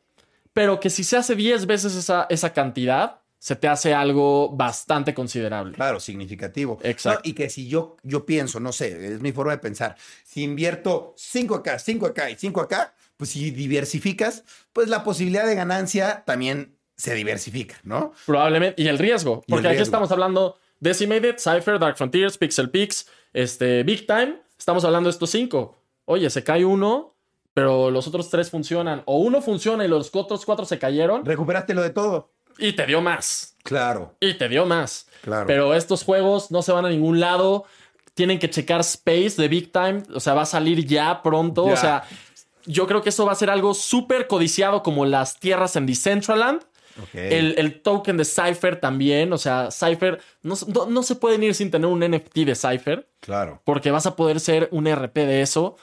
pero que si se hace 10 veces esa, esa cantidad, se te hace algo bastante considerable. claro, significativo. Exacto. No, y que si yo, yo pienso, no sé, es mi forma de pensar, si invierto 5 acá, 5 acá y 5 acá, pues si diversificas, pues la posibilidad de ganancia también se diversifica, ¿no? Probablemente. Y el riesgo. El Porque aquí estamos hablando Decimated, Cypher, Dark Frontiers, Pixel Pix, este, Big Time. Estamos hablando de estos cinco. Oye, se cae uno, pero los otros tres funcionan. O uno funciona y los otros cuatro se cayeron Recuperaste lo de todo. y te dio más. Claro, Y te dio más. claro. Pero estos juegos no se van a ningún lado. Tienen que checar Space de Big Time. O sea, va a salir ya pronto. Ya. O sea, yo creo que eso va a ser algo súper codiciado como las tierras en Decentraland. Ok. El, el token de Cypher también. O sea, Cypher no, no- no se pueden ir sin tener un NFT de Cypher Claro. porque vas a poder ser un RP de eso.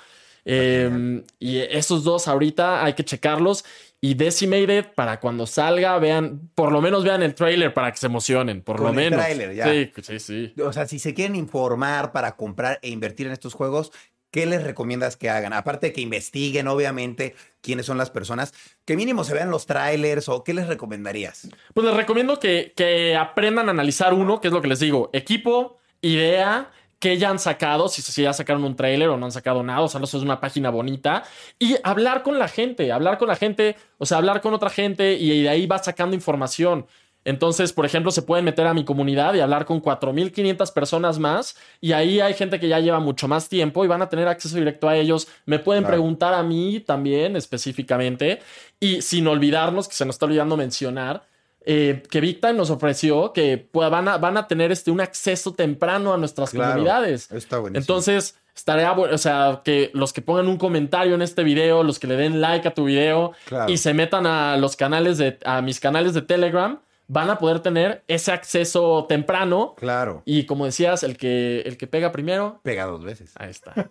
Eh, y esos dos ahorita hay que checarlos. Y Decimated, para cuando salga, vean, por lo menos vean el trailer para que se emocionen, por Con lo el menos. tráiler, ya. Sí, sí, sí. O sea, si se quieren informar para comprar e invertir en estos juegos, ¿qué les recomiendas que hagan? Aparte de que investiguen, obviamente, quiénes son las personas, que mínimo se vean los trailers o qué les recomendarías. Pues les recomiendo que, que aprendan a analizar uno, que es lo que les digo, equipo, idea, que ya han sacado, si, si ya sacaron un trailer o no han sacado nada, o sea, eso es una página bonita, y hablar con la gente, hablar con la gente, o sea, hablar con otra gente y de ahí va sacando información. Entonces, por ejemplo, se pueden meter a mi comunidad y hablar con 4.500 personas más y ahí hay gente que ya lleva mucho más tiempo y van a tener acceso directo a ellos. Me pueden Claro. preguntar a mí también específicamente y sin olvidarnos, que se nos está olvidando mencionar, eh, que Big Time nos ofreció que pues, van, a, van a tener este, un acceso temprano a nuestras Claro, comunidades. Está buenísimo. Entonces, estaría bueno, o sea, que los que pongan un comentario en este video, los que le den like a tu video Claro. y se metan a los canales de, a mis canales de Telegram, van a poder tener ese acceso temprano. Claro. Y como decías, el que, el que pega primero, Pega dos veces. ahí está. [laughs]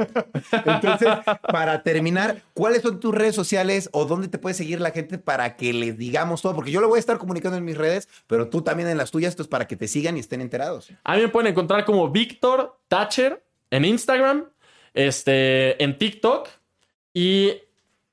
Entonces, para terminar, ¿cuáles son tus redes sociales o dónde te puede seguir la gente para que les digamos todo? Porque yo lo voy a estar comunicando en mis redes, pero tú también en las tuyas, esto es para que te sigan y estén enterados. A mí me pueden encontrar como Víctor Thatcher en Instagram, este, en TikTok y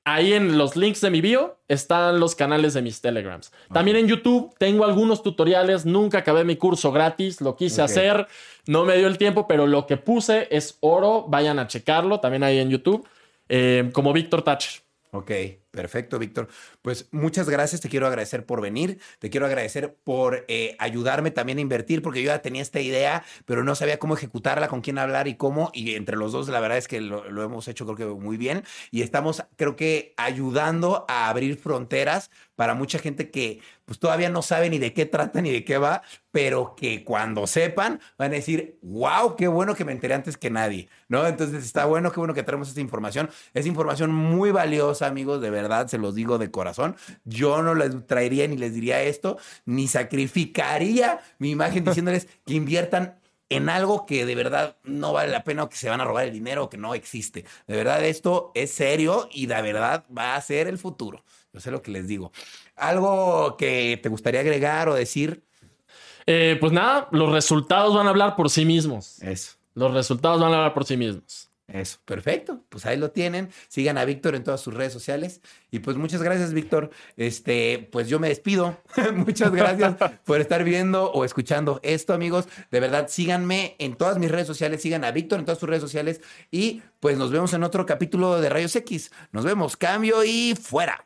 ahí en los links de mi bio están los canales de mis Telegrams. También en YouTube tengo algunos tutoriales, nunca acabé mi curso gratis, lo quise hacer, no me dio el tiempo, pero lo que puse es oro, vayan a checarlo también ahí en YouTube, eh, como Víctor Thatcher. Ok, Perfecto, Víctor. Pues muchas gracias. Te quiero agradecer por venir. Te quiero agradecer por eh, ayudarme también a invertir, porque yo ya tenía esta idea, pero no sabía cómo ejecutarla, con quién hablar y cómo. Y entre los dos, la verdad es que lo, lo hemos hecho, creo que muy bien. Y estamos, creo que, ayudando a abrir fronteras para mucha gente que pues todavía no sabe ni de qué trata ni de qué va, pero que cuando sepan van a decir, wow, qué bueno que me enteré antes que nadie, ¿no? Entonces está bueno, qué bueno que tenemos esta información. Es información muy valiosa, amigos, de verdad, se los digo de corazón. Yo no les traería ni les diría esto, ni sacrificaría mi imagen [laughs] diciéndoles que inviertan en algo que de verdad no vale la pena o que se van a robar el dinero o que no existe. De verdad, esto es serio y de verdad va a ser el futuro. Yo sé lo que les digo. ¿Algo que te gustaría agregar o decir? Eh, pues nada, los resultados van a hablar por sí mismos. Eso. Los resultados van a hablar por sí mismos. Eso, perfecto. Pues ahí lo tienen. Sigan a Víctor en todas sus redes sociales. Y pues muchas gracias, Víctor. Este, pues yo me despido. [laughs] muchas gracias por estar viendo o escuchando esto, amigos. De verdad, síganme en todas mis redes sociales. Sigan a Víctor en todas sus redes sociales. Y pues nos vemos en otro capítulo de Rayos X. Nos vemos. Cambio y fuera.